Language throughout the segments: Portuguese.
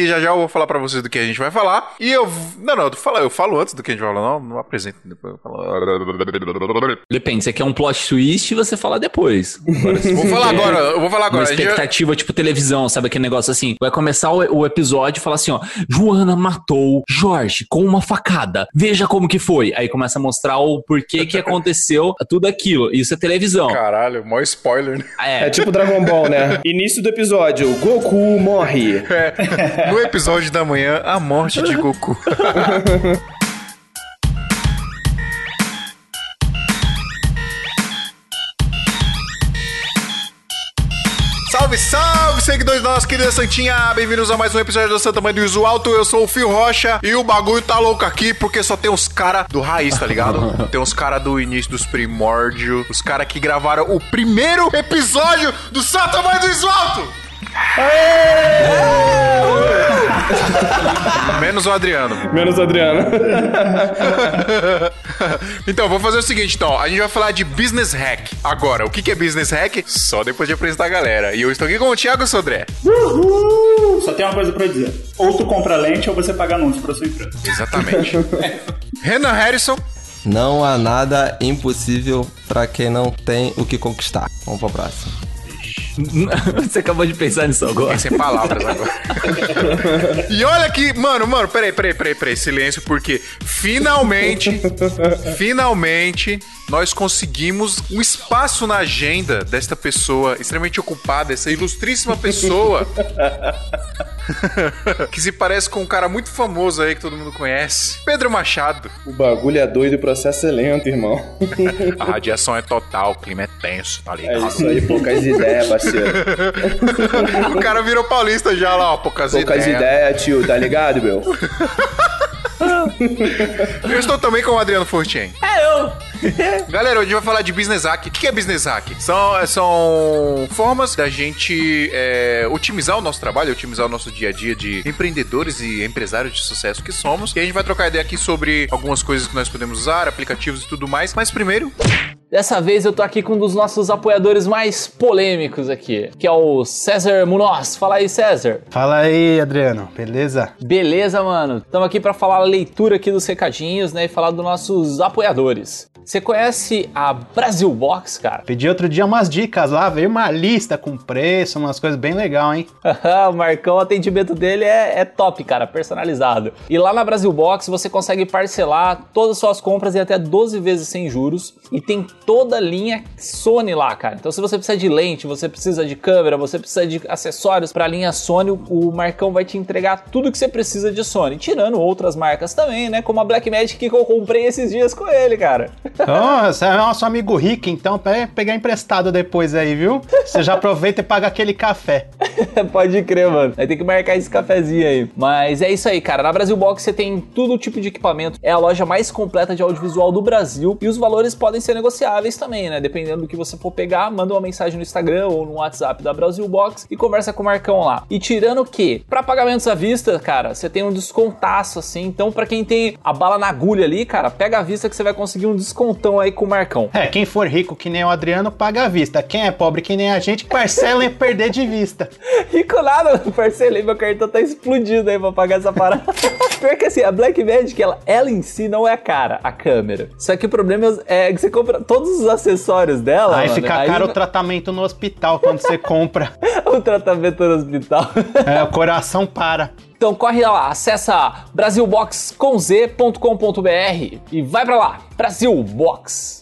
aqui, já já eu vou falar pra vocês do que a gente vai falar. E eu. Não, não, eu falo, eu falo antes do que a gente vai falar, não, não apresento. Depois eu falo. Depende, você quer um plot twist e você fala depois. Agora, Vou falar agora, eu vou falar Uma agora. A gente vai- expectativa, tipo televisão, sabe aquele negócio assim? Vai começar o, o episódio e falar assim, ó, Joana matou Jorge com uma facada. Veja como que foi. Aí começa a mostrar o porquê que aconteceu tudo aquilo. Isso é televisão. Caralho, maior spoiler, né? É, É tipo Dragon Ball, né? Início do episódio, Goku morre. É, no episódio da manhã, a morte de Goku. Salve, salve, seguidores da nossa querida Santinha! Bem-vindos a mais um episódio da Santa Mãe do Iso Alto. Eu sou o Fio Rocha e o bagulho tá louco aqui porque só tem uns cara do raiz, tá ligado? Tem uns cara do início dos primórdios, os cara que gravaram o primeiro episódio do Santa Mãe do Iso Alto! Menos o Adriano. Menos o Adriano. então, vou fazer o seguinte, então. A gente vai falar de business hack. Agora, o que que é business hack? Só depois de apresentar a galera. E eu estou aqui com o Thiago Sodré. Só tem uma coisa pra dizer. Ou tu compra lente ou você paga anúncio pra sua empresa. Exatamente. Renan Harrison. Não há nada impossível pra quem não tem o que conquistar. Vamos pra próxima. você acabou de pensar nisso agora. Sem palavras agora. e olha aqui, mano, mano, peraí, peraí, peraí, peraí, silêncio, porque finalmente, finalmente, nós conseguimos um espaço na agenda desta pessoa extremamente ocupada, essa ilustríssima pessoa. que se parece com um cara muito famoso aí que todo mundo conhece. Pedro Machado. O bagulho é doido e o processo é lento, irmão. A radiação é total, o clima é tenso, tá É ligado? isso aí, poucas ideias, parceiro. o cara virou paulista já lá, ó, poucas, Poucas ideias. ideias, tio, tá ligado, meu? Eu estou também com o Adriano Fortin. É eu. Galera, hoje a gente vai falar de business hack. O que é business hack? São, são formas da gente é, otimizar o nosso trabalho, otimizar o nosso dia a dia de empreendedores e empresários de sucesso que somos. E a gente vai trocar ideia aqui sobre algumas coisas que nós podemos usar, aplicativos e tudo mais. Mas primeiro, Dessa vez eu tô aqui com um dos nossos apoiadores mais polêmicos aqui, que é o César Munoz. Fala aí, César. Fala aí, Adriano, beleza? Beleza, mano? Estamos aqui para falar a leitura aqui dos recadinhos, né, e falar dos nossos apoiadores. Você conhece a Brasil Box, cara? Pedi outro dia umas dicas lá, veio uma lista com preço, umas coisas bem legal, hein? o Marcão, o atendimento dele é, é top, cara, personalizado. E lá na Brasil Box você consegue parcelar todas as suas compras em até 12 vezes sem juros. E tem toda a linha Sony lá, cara. Então se você precisa de lente, você precisa de câmera, você precisa de acessórios para a linha Sony, o Marcão vai te entregar tudo que você precisa de Sony. Tirando outras marcas também, né? Como a Blackmagic que eu comprei esses dias com ele, cara. Então, você é nosso amigo rico, então pegar emprestado depois aí, viu? Você já aproveita e paga aquele café. Pode crer, mano. Vai ter que marcar esse cafezinho aí. Mas é isso aí, cara. Na Brasil Box você tem todo tipo de equipamento. É a loja mais completa de audiovisual do Brasil. E os valores podem ser negociáveis também, né? Dependendo do que você for pegar, manda uma mensagem no Instagram ou no WhatsApp da Brasil Box e conversa com o Marcão lá. E tirando o quê? Pra pagamentos à vista, cara, você tem um descontaço assim. Então, pra quem tem a bala na agulha ali, cara, pega a vista que você vai conseguir um descontão aí com o Marcão. É, quem for rico que nem o Adriano, paga à vista. Quem é pobre que nem a gente, parcela em perder de vista. Rico nada, parcelei, meu cartão tá explodido aí pra pagar essa parada. Pior que assim, a Black Magic, ela, ela em si não é cara, a câmera. Só que o problema é que você compra todos os acessórios dela. Aí mano, fica caro o tratamento no hospital quando você compra. o tratamento no hospital. É, o coração para. Então corre lá, acessa brasilboxconz.com.br e vai pra lá, Brasil Box.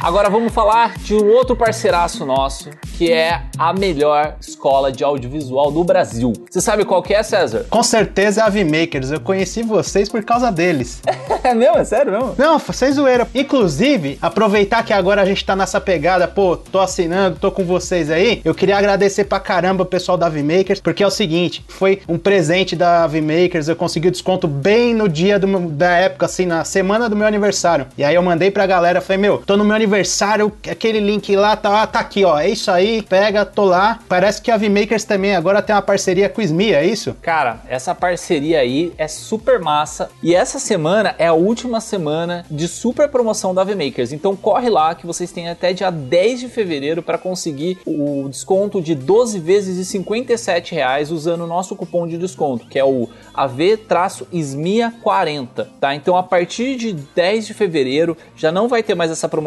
Agora vamos falar de um outro parceiraço nosso, que é a melhor escola de audiovisual do Brasil. Você sabe qual que é, César? Com certeza é a V-Makers. Eu conheci vocês por causa deles. É mesmo? É sério mesmo? Não, vocês zoeira. Inclusive, aproveitar que agora a gente tá nessa pegada, pô, tô assinando, tô com vocês aí. Eu queria agradecer pra caramba o pessoal da V-Makers, porque é o seguinte, foi um presente da V-Makers, eu consegui o desconto bem no dia do da época, assim, na semana do meu aniversário. E aí eu mandei pra galera, falei, meu, tô no meu aniversário aniversário, aquele link lá, tá, ah, tá aqui, ó. É isso aí, pega, tô lá. Parece que a VMakers também agora tem uma parceria com o SMI, é isso? Cara, essa parceria aí é super massa. E essa semana é a última semana de super promoção da VMakers. Então corre lá que vocês têm até dia 10 de fevereiro para conseguir o desconto de 12 vezes de 57 reais usando o nosso cupom de desconto, que é o AV-SMIA40, tá? Então a partir de 10 de fevereiro já não vai ter mais essa promoção.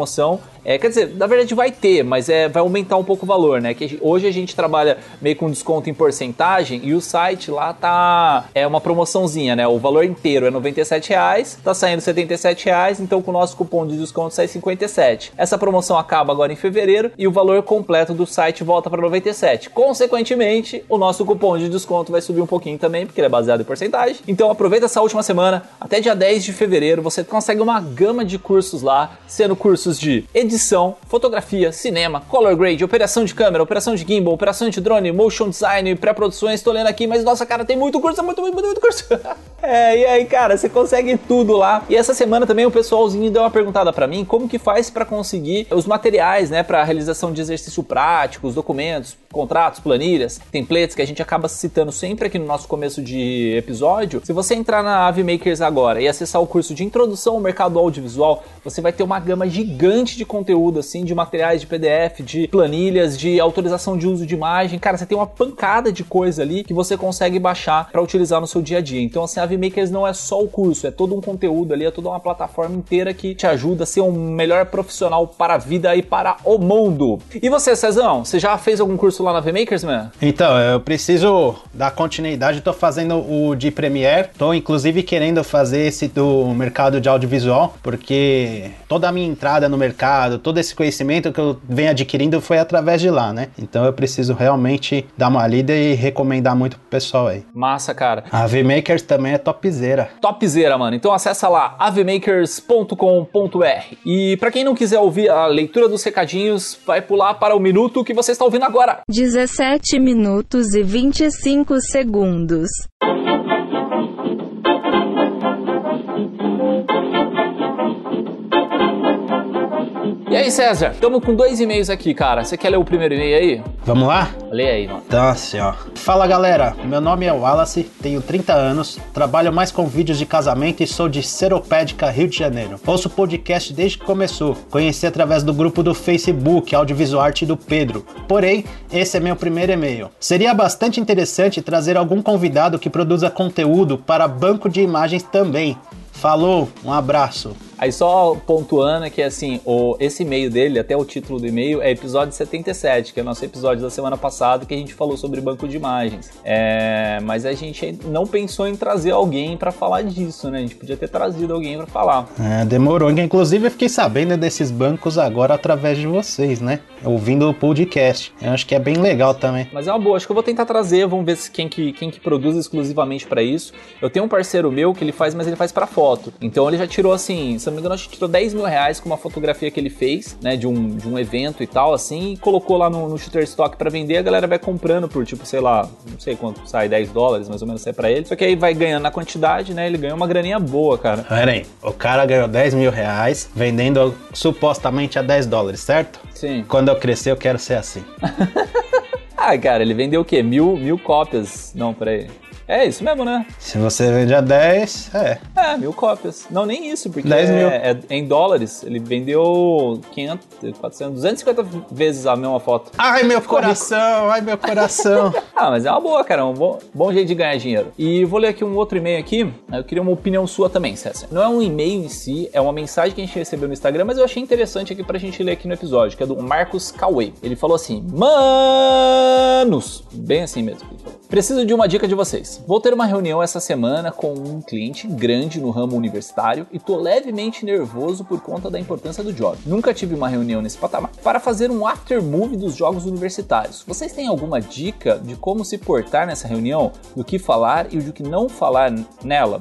É, quer dizer, na verdade vai ter, mas é, vai aumentar um pouco o valor, né? Que hoje a gente trabalha meio com desconto em porcentagem e o site lá tá é uma promoçãozinha, né? O valor inteiro é 97 reais, tá saindo 77 reais, então com o nosso cupom de desconto sai 57. Essa promoção acaba agora em fevereiro e o valor completo do site volta para 97. Consequentemente, o nosso cupom de desconto vai subir um pouquinho também, porque ele é baseado em porcentagem. Então aproveita essa última semana, até dia 10 de fevereiro, você consegue uma gama de cursos lá, sendo cursos de edição, fotografia, cinema, color grade, operação de câmera, operação de gimbal, operação de drone, motion design, pré-produções, tô lendo aqui, mas nossa cara, tem muito curso, muito, muito, muito, curso. é, e aí, cara, você consegue tudo lá. E essa semana também o pessoalzinho deu uma perguntada para mim, como que faz para conseguir os materiais, né, para realização de exercício prático, os documentos, contratos, planilhas, templates que a gente acaba citando sempre aqui no nosso começo de episódio. Se você entrar na Ave Makers agora e acessar o curso de introdução ao mercado audiovisual, você vai ter uma gama gigante de conteúdo assim, de materiais de PDF, de planilhas, de autorização de uso de imagem. Cara, você tem uma pancada de coisa ali que você consegue baixar para utilizar no seu dia a dia. Então, assim, a Ave Makers não é só o curso, é todo um conteúdo ali, é toda uma plataforma inteira que te ajuda a ser um melhor profissional para a vida e para o mundo. E você, Cezão, você já fez algum curso lá na VMakers, man? Então, eu preciso dar continuidade. Tô fazendo o de Premiere. Tô inclusive querendo fazer esse do mercado de audiovisual, porque toda a minha entrada no mercado, todo esse conhecimento que eu venho adquirindo foi através de lá, né? Então eu preciso realmente dar uma lida e recomendar muito pro pessoal aí. Massa, cara. A VMakers também é topzera. Topzera, mano. Então acessa lá avmakers.com.br. E para quem não quiser ouvir a leitura dos recadinhos, vai pular para o minuto que você está ouvindo agora. 17 minutos e 25 segundos. E aí, César? Estamos com dois e-mails aqui, cara. Você quer ler o primeiro e-mail aí? Vamos lá? Lê aí, mano. Então, assim, ó. Fala galera, meu nome é Wallace, tenho 30 anos, trabalho mais com vídeos de casamento e sou de Seropédica, Rio de Janeiro. Ouço o podcast desde que começou, conheci através do grupo do Facebook Audiovisual Arte do Pedro. Porém, esse é meu primeiro e-mail. Seria bastante interessante trazer algum convidado que produza conteúdo para banco de imagens também. Falou, um abraço. Aí só pontuando que assim, o, esse e-mail dele, até o título do e-mail, é episódio 77, que é o nosso episódio da semana passada que a gente falou sobre banco de imagens. É, mas a gente não pensou em trazer alguém para falar disso, né? A gente podia ter trazido alguém para falar. É, demorou. Inclusive eu fiquei sabendo desses bancos agora através de vocês, né? Ouvindo o podcast. Eu acho que é bem legal também. Mas é uma boa, acho que eu vou tentar trazer, vamos ver se quem que, quem que produz exclusivamente para isso. Eu tenho um parceiro meu que ele faz, mas ele faz para foto. Então ele já tirou assim, se não me engano, acho que tirou 10 mil reais com uma fotografia que ele fez, né, de um, de um evento e tal, assim, e colocou lá no, no Shutterstock para vender, a galera vai comprando por, tipo, sei lá, não sei quanto sai, 10 dólares, mais ou menos, sai pra ele. Só que aí vai ganhando na quantidade, né, ele ganhou uma graninha boa, cara. Pera aí, o cara ganhou 10 mil reais vendendo supostamente a 10 dólares, certo? Sim. Quando eu crescer, eu quero ser assim. Ah, cara, ele vendeu o quê? Mil, mil cópias. Não, peraí. É isso mesmo, né? Se você vende a 10, é. É, mil cópias. Não, nem isso, porque 10 é, mil. é em dólares. Ele vendeu 500, 400, 250 vezes a mesma foto. Ai, meu coração, ai, meu coração. Ah, mas é uma boa, cara. Um bom, bom jeito de ganhar dinheiro. E vou ler aqui um outro e-mail aqui. Eu queria uma opinião sua também, César. Não é um e-mail em si, é uma mensagem que a gente recebeu no Instagram, mas eu achei interessante aqui pra gente ler aqui no episódio, que é do Marcos Cauê. Ele falou assim: Manos! Bem assim mesmo. Ele falou. Preciso de uma dica de vocês. Vou ter uma reunião essa semana com um cliente grande no ramo universitário e tô levemente nervoso por conta da importância do job. Nunca tive uma reunião nesse patamar. Para fazer um after movie dos jogos universitários, vocês têm alguma dica de como se portar nessa reunião, do que falar e do que não falar nela?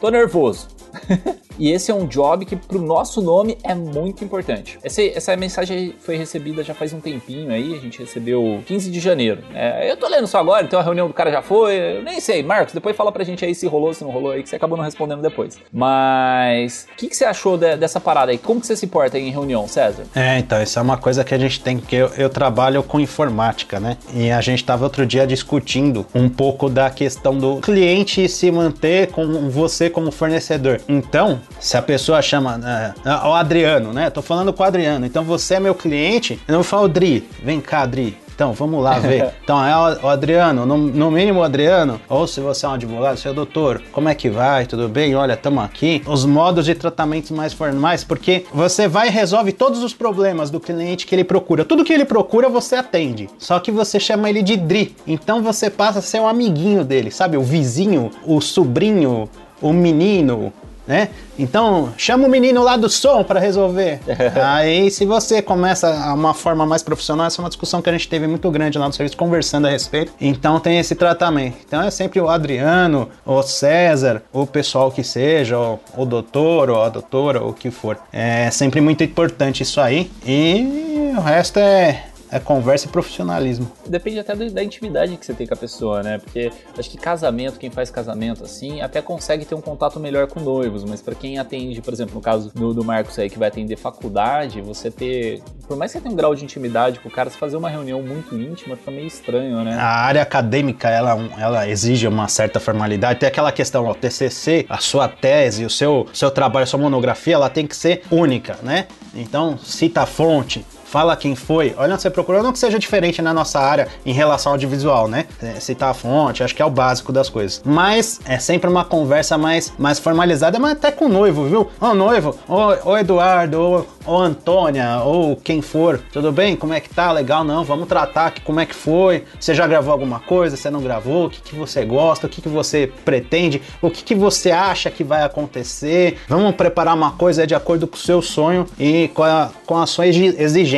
Tô nervoso. E esse é um job que pro nosso nome é muito importante. Essa, essa mensagem foi recebida já faz um tempinho aí, a gente recebeu 15 de janeiro. É, eu tô lendo só agora, então a reunião do cara já foi. Eu nem sei, Marcos, depois fala pra gente aí se rolou, se não rolou aí, que você acabou não respondendo depois. Mas o que, que você achou de- dessa parada aí? Como que você se porta em reunião, César? É, então, isso é uma coisa que a gente tem, que eu, eu trabalho com informática, né? E a gente tava outro dia discutindo um pouco da questão do cliente se manter com você como fornecedor. Então, se a pessoa chama é, o Adriano, né? Tô falando com o Adriano, então você é meu cliente, eu não falo Dri, vem cá, Dri. Então, vamos lá ver. Então, é o Adriano, no, no mínimo o Adriano, ou se você é um advogado, seu doutor, como é que vai? Tudo bem? Olha, estamos aqui. Os modos de tratamento mais formais, porque você vai e resolve todos os problemas do cliente que ele procura. Tudo que ele procura, você atende. Só que você chama ele de Dri. Então, você passa a ser um amiguinho dele, sabe? O vizinho, o sobrinho, o menino, né? Então, chama o menino lá do som para resolver. Aí, se você começa a uma forma mais profissional, essa é uma discussão que a gente teve muito grande lá no serviço, conversando a respeito. Então, tem esse tratamento. Então, é sempre o Adriano, o César, o pessoal que seja, o, o doutor, ou a doutora, ou o que for. É sempre muito importante isso aí. E o resto é, é conversa e profissionalismo. Depende até da intimidade que você tem com a pessoa, né? Porque acho que casamento, quem faz casamento assim, até consegue ter um contato melhor com noivos, mas pra quem atende, por exemplo, no caso do, do Marcos aí, que vai atender faculdade, você ter. Por mais que você tenha um grau de intimidade com o cara, você fazer uma reunião muito íntima fica meio estranho, né? A área acadêmica, ela, ela exige uma certa formalidade. Tem aquela questão, ó, o TCC, a sua tese, o seu, seu trabalho, a sua monografia, ela tem que ser única, né? Então, cita a fonte, fala quem foi, olha onde você procurou, não que seja diferente na nossa área em relação ao audiovisual, né? É, citar a fonte, acho que é o básico das coisas. Mas é sempre uma conversa mais, mais formalizada, mas até com o noivo, viu? Ô noivo, ô, Eduardo, ô, Antônia, ou quem for, tudo bem? Como é que tá? Legal, não? Vamos tratar aqui como é que foi. Você já gravou alguma coisa? Você não gravou? O que, que você gosta? O que, que você pretende? O que, que você acha que vai acontecer? Vamos preparar uma coisa de acordo com o seu sonho e com a, com a sua exi-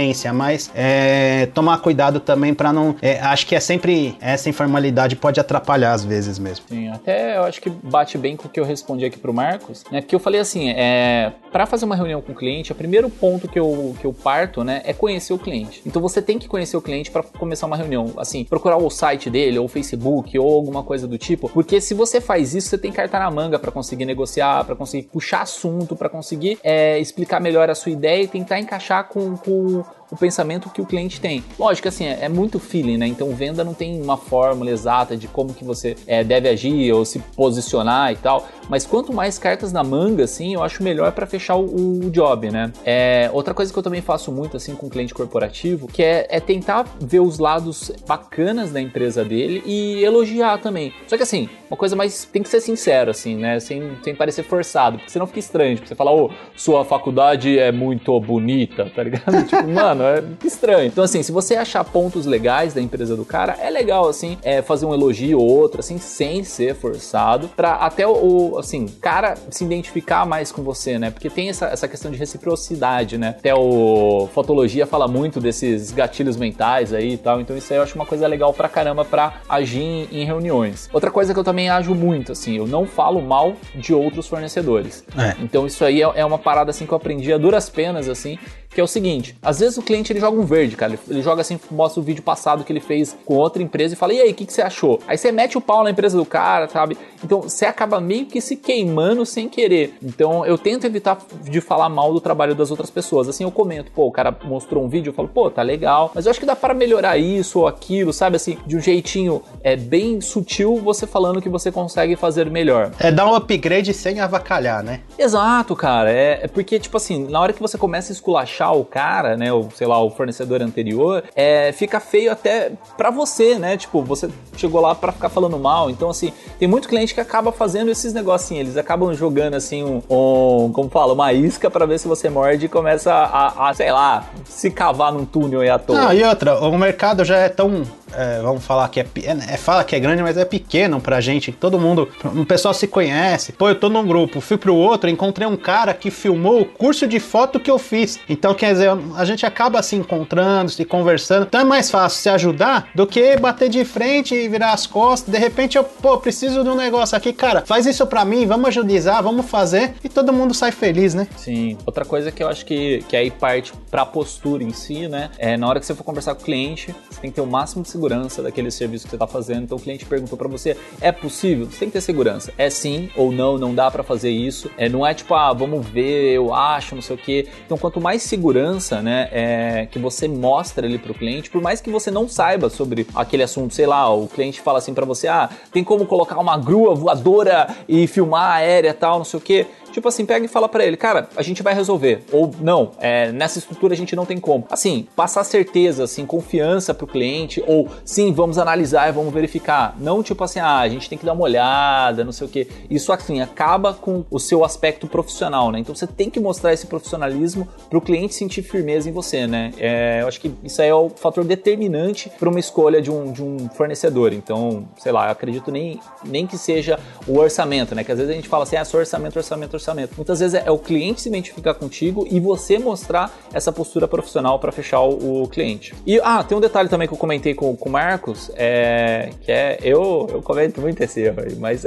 exigência, mas é, tomar cuidado também para não. é, acho que é sempre essa informalidade pode atrapalhar às vezes mesmo. Sim, até eu acho que bate bem com o que eu respondi aqui pro Marcos, né? Porque eu falei assim, é, para fazer uma reunião com o cliente, o primeiro ponto que eu, que eu parto, né, é conhecer o cliente. Então você tem que conhecer o cliente para começar uma reunião, assim, procurar o site dele, ou o Facebook, ou alguma coisa do tipo, porque se você faz isso, você tem carta na manga para conseguir negociar, para conseguir puxar assunto, para conseguir é, explicar melhor a sua ideia e tentar encaixar com, com o pensamento que o cliente tem. Lógico assim, é, é muito feeling, né? Então venda não tem uma fórmula exata de como que você é, deve agir ou se posicionar e tal. Mas quanto mais cartas na manga, assim, eu acho melhor para fechar o, o job, né? É, outra coisa que eu também faço muito assim com cliente corporativo, que é, é tentar ver os lados bacanas da empresa dele e elogiar também. Só que assim, uma coisa mais tem que ser sincero, assim, né? Sem, sem parecer forçado, porque senão fica estranho. Tipo, você fala, ô, sua faculdade é muito bonita, tá ligado? tipo, mano, é estranho. Então, assim, se você achar pontos legais da empresa do cara, é legal, assim, é, fazer um elogio ou outro, assim, sem ser forçado, pra até o, o, assim, cara se identificar mais com você, né? Porque tem essa, essa questão de reciprocidade, né? Até o Fotologia fala muito desses gatilhos mentais aí e tal, então isso aí eu acho uma coisa legal pra caramba pra agir em, em reuniões. Outra coisa que eu também ajo muito, assim, eu não falo mal de outros fornecedores. É. Então isso aí é, é uma parada assim que eu aprendi a duras penas, assim, que é o seguinte: às vezes o cliente ele joga um verde, cara. Ele, ele joga assim, mostra o vídeo passado que ele fez com outra empresa e fala: e aí, o que, que você achou? Aí você mete o pau na empresa do cara, sabe? Então você acaba meio que se queimando sem querer. Então eu tento evitar de falar mal do trabalho das outras pessoas. Assim eu comento, pô, o cara mostrou um vídeo, eu falo, pô, tá legal, mas eu acho que dá para melhorar isso ou aquilo, sabe? Assim, de um jeitinho é bem sutil, você falando que você consegue fazer melhor. É dar um upgrade sem avacalhar, né? Exato, cara. É, é porque, tipo assim, na hora que você começa a esculachar o cara, né, ou sei lá, o fornecedor anterior, é, fica feio até pra você, né? Tipo, você chegou lá pra ficar falando mal. Então, assim, tem muito cliente que acaba fazendo esses negocinhos. Eles acabam jogando, assim, um, um como fala, uma isca pra ver se você morde e começa a, a, sei lá, se cavar num túnel aí à toa. Não, e outra, o mercado já é tão é, vamos falar que é, é, é- fala que é grande, mas é pequeno pra gente. Todo mundo, o pessoal se conhece. Pô, eu tô num grupo, fui pro outro, encontrei um cara que filmou o curso de foto que eu fiz. Então, quer dizer, a gente acaba se encontrando, se conversando. Então é mais fácil se ajudar do que bater de frente e virar as costas. De repente eu, pô, preciso de um negócio aqui, cara, faz isso pra mim, vamos agilizar, vamos fazer. E todo mundo sai feliz, né? Sim. Outra coisa que eu acho que, que aí parte pra postura em si, né? É na hora que você for conversar com o cliente, você tem que ter o máximo de segurança daquele serviço que você tá fazendo. Então o cliente perguntou pra você, é possível? Você tem que ter segurança. É sim ou não, não dá pra fazer isso. É, não é tipo, ah, vamos ver, eu acho, não sei o quê. Então quanto mais segurança, né, é, que você mostra ali pro cliente, por mais que você não saiba sobre aquele assunto, sei lá, o cliente fala assim pra você, ah, tem como colocar uma grua voadora e filmar aérea tal, não sei o quê. Tipo assim, pega e fala pra ele, cara, a gente vai resolver. Ou não, é, nessa estrutura a gente não tem como. Assim, passar certeza, assim, confiança pro cliente, ou sim, vamos analisar e vamos verificar. Não tipo assim, ah, a gente tem que dar uma olhada, não sei o quê. Isso assim, acaba com o seu aspecto profissional, né? Então você tem que mostrar esse profissionalismo pro cliente sentir firmeza em você, né? É, eu acho que isso aí é o fator determinante para uma escolha de um, de um fornecedor. Então, sei lá, eu acredito nem, nem que seja o orçamento, né? Que às vezes a gente fala assim, ah, só orçamento, orçamento, orçamento. Muitas vezes é, é o cliente se identificar contigo e você mostrar essa postura profissional para fechar o, o cliente. E, ah, tem um detalhe também que eu comentei com, com o Marcos, é, que é, eu, eu comento muito esse erro aí, mas,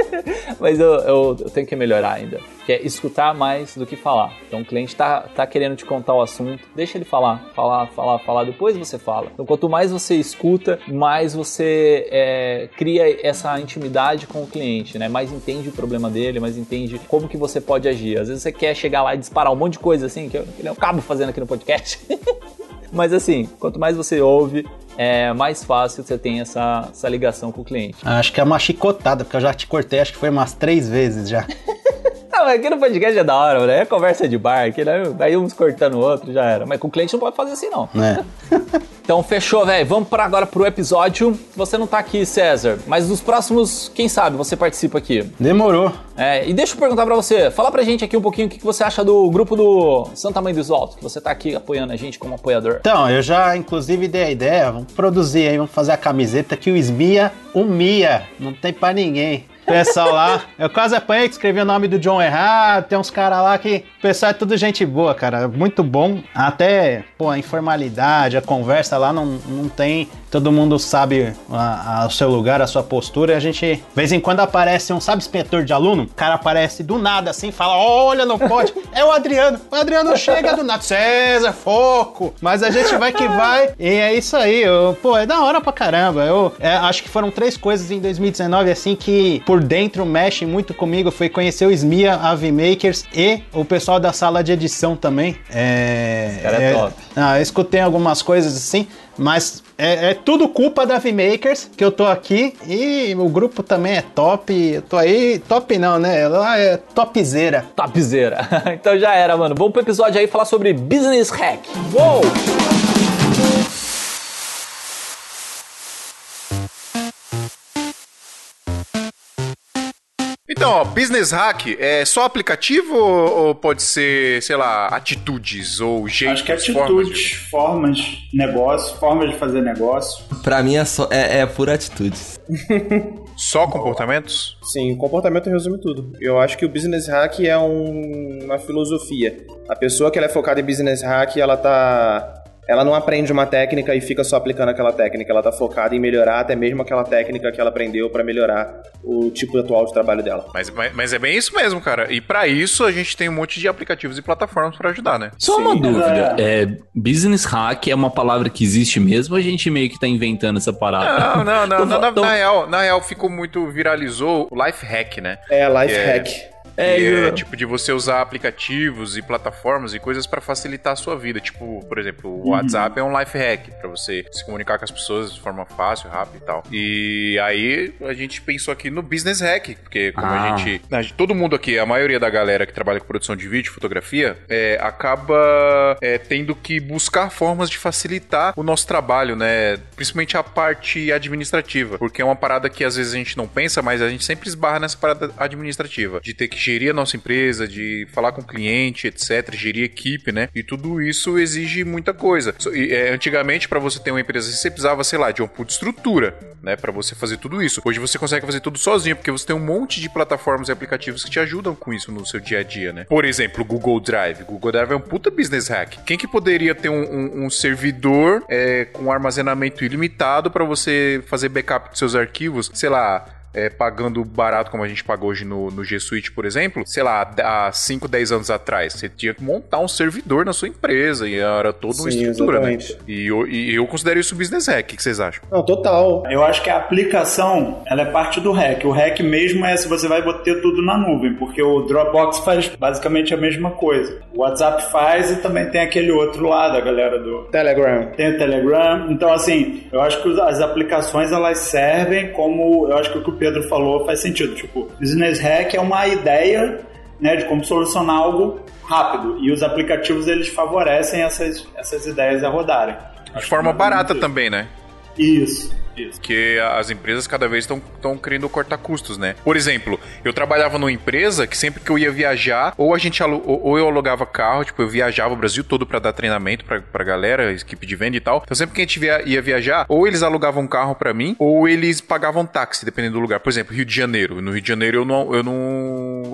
mas eu, eu, eu tenho que melhorar ainda, que é escutar mais do que falar. Então o cliente tá, tá querendo te contar o assunto, deixa ele falar, falar, falar, falar, depois você fala. Então quanto mais você escuta, mais você é, cria essa intimidade com o cliente, né? Mais entende o problema dele, mais entende como que você pode agir. Às vezes você quer chegar lá e disparar um monte de coisa assim, que eu, que eu acabo fazendo aqui no podcast. Mas assim, quanto mais você ouve, é mais fácil você tem essa, essa ligação com o cliente. Acho que é uma chicotada, porque eu já te cortei, acho que foi umas três vezes já. Mas aqui no podcast é da hora, né? É conversa de bar, aqui, né? Daí uns cortando o outro, já era. Mas com o cliente não pode fazer assim, não. né? Então fechou, velho. Vamos para agora pro episódio. Você não tá aqui, César, mas nos próximos, quem sabe, você participa aqui. Demorou. É, e deixa eu perguntar pra você, fala pra gente aqui um pouquinho o que você acha do grupo do Santa Mãe dos Altos, que você tá aqui apoiando a gente como apoiador. Então, eu já inclusive dei a ideia, vamos produzir aí, vamos fazer a camiseta que o Esmia humia, não tem pra ninguém. Pessoal lá, eu quase apanhei que escrevi o nome do John errado, tem uns caras lá que, o pessoal é tudo gente boa, cara, muito bom. Até, pô, a informalidade, a conversa lá não, não tem, todo mundo sabe o seu lugar, a sua postura, e a gente, de vez em quando aparece um, sabe, inspetor de aluno? O cara aparece do nada assim, fala, olha, não pode, é o Adriano, o Adriano chega do nada, César, foco, mas a gente vai que vai, e é isso aí, eu, pô, é da hora pra caramba, eu é, acho que foram três coisas em 2019, assim, que por dentro mexe muito comigo, foi conhecer o Smia, a V-Makers e o pessoal da sala de edição também, é... cara é top. Ah, eu escutei algumas coisas assim, mas é, é tudo culpa da V-Makers que eu tô aqui e o grupo também é top. Eu tô aí, top não, né? Lá é topzera. Topzera. então já era, mano. Vamos pro episódio aí falar sobre Business Hack. Uou! Então, ó, business hack é só aplicativo ou, ou pode ser, sei lá, atitudes ou jeitos, Acho que é formas de- atitudes, formas, negócio, formas de fazer negócio. Pra mim é, só, é, é por atitudes. Só comportamentos? Sim, o comportamento resume tudo. Eu acho que o business hack é um- uma filosofia. A pessoa que ela é focada em business hack, ela tá ela não aprende uma técnica e fica só aplicando aquela técnica, ela tá focada em melhorar até mesmo aquela técnica que ela aprendeu pra melhorar o tipo atual de trabalho dela. Mas, mas, mas é bem isso mesmo, cara. E pra isso a gente tem um monte de aplicativos e plataformas pra ajudar, né? Só uma Sim, dúvida. É, business hack é uma palavra que existe mesmo ou a gente meio que tá inventando essa parada? Não, não, não. Tô na, na- tô- na real, na real ficou muito viralizou o life hack, né? É life É. hack. É, é tipo de você usar aplicativos e plataformas e coisas pra facilitar a sua vida. Tipo, por exemplo, o WhatsApp é um life hack pra você se comunicar com as pessoas de forma fácil, rápida e tal. E aí a gente pensou aqui no business hack, porque como a Ah. gente, a gente- todo mundo aqui, a maioria da galera que trabalha com produção de vídeo, fotografia, é, acaba é, tendo que buscar formas de facilitar o nosso trabalho, né? Principalmente a parte administrativa, porque é uma parada que às vezes a gente não pensa, mas a gente sempre esbarra nessa parada administrativa, de ter que gerir a nossa empresa, de falar com o cliente, etc, gerir equipe, né? E tudo isso exige muita coisa. É, antigamente, para você ter uma empresa, você precisava, sei lá, de um de estrutura, né? Para você fazer tudo isso. Hoje você consegue fazer tudo sozinho, porque você tem um monte de plataformas e aplicativos que te ajudam com isso no seu dia a dia, né? Por exemplo, Google Drive. Google Drive é um puta business hack. Quem que poderia ter um, um- um servidor é, com armazenamento ilimitado para você fazer backup dos seus arquivos, sei lá, é, pagando barato como a gente paga hoje no, no G Suite, por exemplo, sei lá, há 5, 10 anos atrás, você tinha que montar um servidor na sua empresa e era toda uma Sim, estrutura, exatamente. né? E eu, e eu considero isso business hack. O que vocês acham? Não, total. Eu acho que a aplicação ela é parte do hack. O hack mesmo é se você vai botar tudo na nuvem, porque o Dropbox faz basicamente a mesma coisa. O WhatsApp faz e também tem aquele outro lado, a galera do Telegram. tem o Telegram. Então, assim, eu acho que as aplicações elas servem como. Eu acho que o que o Pedro falou faz sentido. Tipo, business hack é uma ideia né, de como solucionar algo rápido. E os aplicativos eles favorecem essas, essas ideias a rodarem. De forma barata também, né? Isso, Porque as empresas cada vez estão querendo cortar custos, né? Por exemplo, eu trabalhava numa empresa que sempre que eu ia viajar, ou a gente ou, eu alugava carro, tipo, eu viajava o Brasil todo pra dar treinamento pra, pra galera, equipe de venda e tal. Então sempre que a gente via- ia viajar, ou eles alugavam um carro pra mim, ou eles pagavam táxi, dependendo do lugar. Por exemplo, Rio de Janeiro. No Rio de Janeiro eu não, eu não,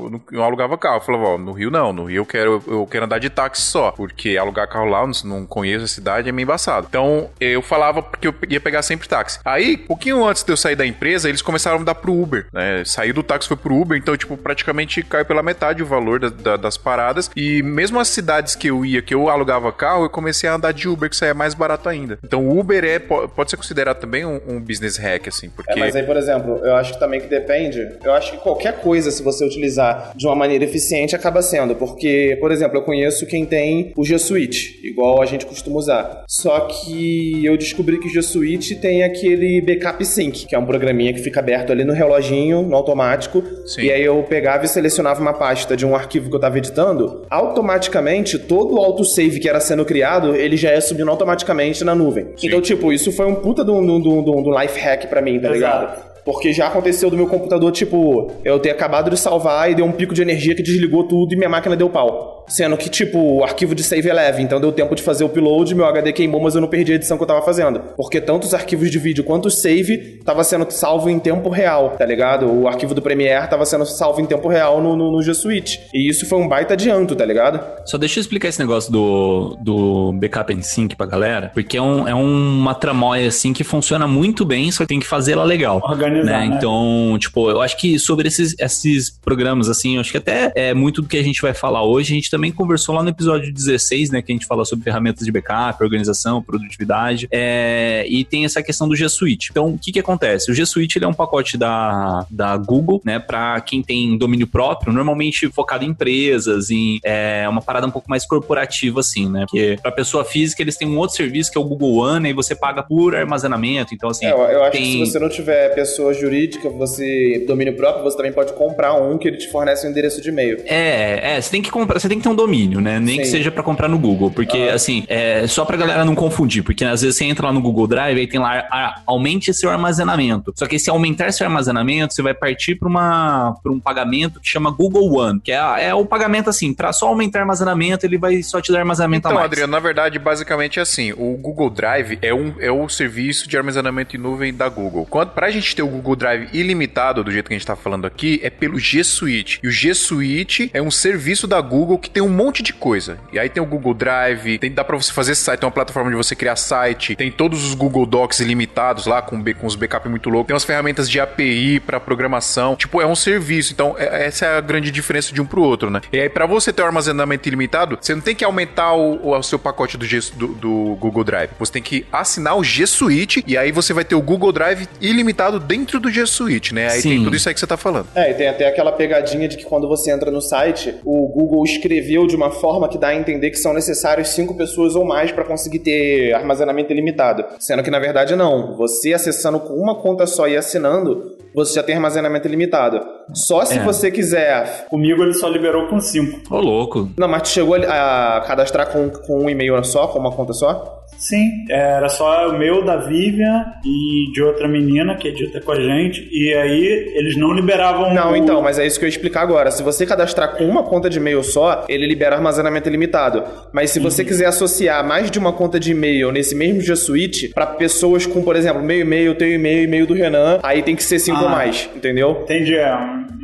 eu não, eu alugava carro. Eu falava, ó, no Rio não, no Rio eu quero, eu quero andar de táxi só, porque alugar carro lá, não, não conheço a cidade, é meio embaçado. Então eu falava porque eu ia pegar sempre táxi. Aí, pouquinho antes de eu sair da empresa, eles começaram a me dar pro Uber, né? Saí do táxi foi pro Uber, então, tipo, praticamente caiu pela metade o valor da- da- das paradas. E mesmo as cidades que eu ia, que eu alugava carro, eu comecei a andar de Uber, que saía mais barato ainda. Então, o Uber é, po- pode ser considerado também um, um business hack, assim, porque. É, mas aí, por exemplo, eu acho que também que depende. Eu acho que qualquer coisa, se você utilizar de uma maneira eficiente, acaba sendo. Porque, por exemplo, eu conheço quem tem o G Suite, igual a gente costuma usar. Só que eu descobri que o G Suite tem aquele backup sync, que é um programinha que fica aberto ali no reloginho, no automático. Sim. E aí eu pegava e selecionava uma pasta de um arquivo que eu tava editando, automaticamente todo o autosave que era sendo criado, ele já ia subindo automaticamente na nuvem. Então, tipo, isso foi um puta do, do, do, do- do life hack pra mim, tá Exato. ligado? Porque já aconteceu do meu computador, tipo, eu ter acabado de salvar e deu um pico de energia que desligou tudo e minha máquina deu pau. Sendo que, tipo, o arquivo de save é leve, então deu tempo de fazer o upload, meu HD queimou, mas eu não perdi a edição que eu tava fazendo. Porque tanto os arquivos de vídeo quanto o save tava sendo salvo em tempo real, tá ligado? O arquivo do Premiere tava sendo salvo em tempo real no, no, no G Suite. E isso foi um baita adianto, tá ligado? Só deixa eu explicar esse negócio do, do backup and sync pra galera, porque é, um, é uma tramóia assim que funciona muito bem, só que tem que fazer ela legal. Né? Então, tipo, eu acho que sobre esses, esses programas, assim, eu acho que até é muito do que a gente vai falar hoje, a gente também conversou lá no episódio 16, né, que a gente fala sobre ferramentas de backup, organização, produtividade, é, e tem essa questão do G Suite. Então, o que que acontece? O G Suite, ele é um pacote da, da Google, né, pra quem tem domínio próprio, normalmente focado em empresas, em é, uma parada um pouco mais corporativa, assim, né, porque pra pessoa física, eles têm um outro serviço que é o Google One, e você paga por armazenamento, então, assim... É, eu, eu acho tem... que se você não tiver pessoa jurídica, você domínio próprio, você também pode comprar um que ele te fornece um endereço de e-mail. É, é, você tem que comprar, você tem que ter um domínio, né? Nem que Sim. seja pra comprar no Google, porque assim, é só pra galera não confundir, porque às vezes você entra lá no Google Drive e tem lá a- aumente seu armazenamento. Só que se aumentar seu armazenamento, você vai partir pra uma para um pagamento que chama Google One, que é, é o pagamento assim, pra só aumentar armazenamento, ele vai só te dar armazenamento Então, a mais. Adriano, na verdade, basicamente é assim: o Google Drive é, um, é o serviço de armazenamento em nuvem da Google. Quando, pra gente ter o Google Drive ilimitado, do jeito que a gente tá falando aqui, é pelo G Suite. E o G Suite é um serviço da Google que tem um monte de coisa. E aí tem o Google Drive, tem, dá pra você fazer site, tem uma plataforma de você criar site, tem todos os Google Docs ilimitados lá, com, com os backup muito loucos, tem umas ferramentas de API pra programação. Tipo, é um serviço. Então, é- essa é a grande diferença de um pro outro, né? E aí, pra você ter um armazenamento ilimitado, você não tem que aumentar o, o seu pacote do, G, do, do Google Drive. Você tem que assinar o G Suite e aí você vai ter o Google Drive ilimitado dentro do G Suite, né? Aí Sim. tem tudo isso aí que você tá falando. É, e tem até aquela pegadinha de que quando você entra no site, o Google escreveu de uma forma que dá a entender que são necessários cinco pessoas ou mais para conseguir ter armazenamento ilimitado. Sendo que na verdade não. Você acessando com uma conta só e assinando, você já tem armazenamento ilimitado. Só se É. você quiser. Comigo ele só liberou com 5. Ô, louco. Não, mas tu chegou a cadastrar com, com um e-mail só, com uma conta só? Sim, era só o meu, da Vivian e de outra menina que edita com a gente. E aí eles não liberavam. Não, o- então, mas é isso que eu ia explicar agora. Se você cadastrar com uma conta de e-mail só, ele libera armazenamento ilimitado. Mas se Uhum. você quiser associar mais de uma conta de e-mail nesse mesmo G Suite, pra pessoas com, por exemplo, meu e-mail, teu e-mail, e-mail do Renan, aí tem que ser cinco Ah. ou mais, entendeu? Entendi, é,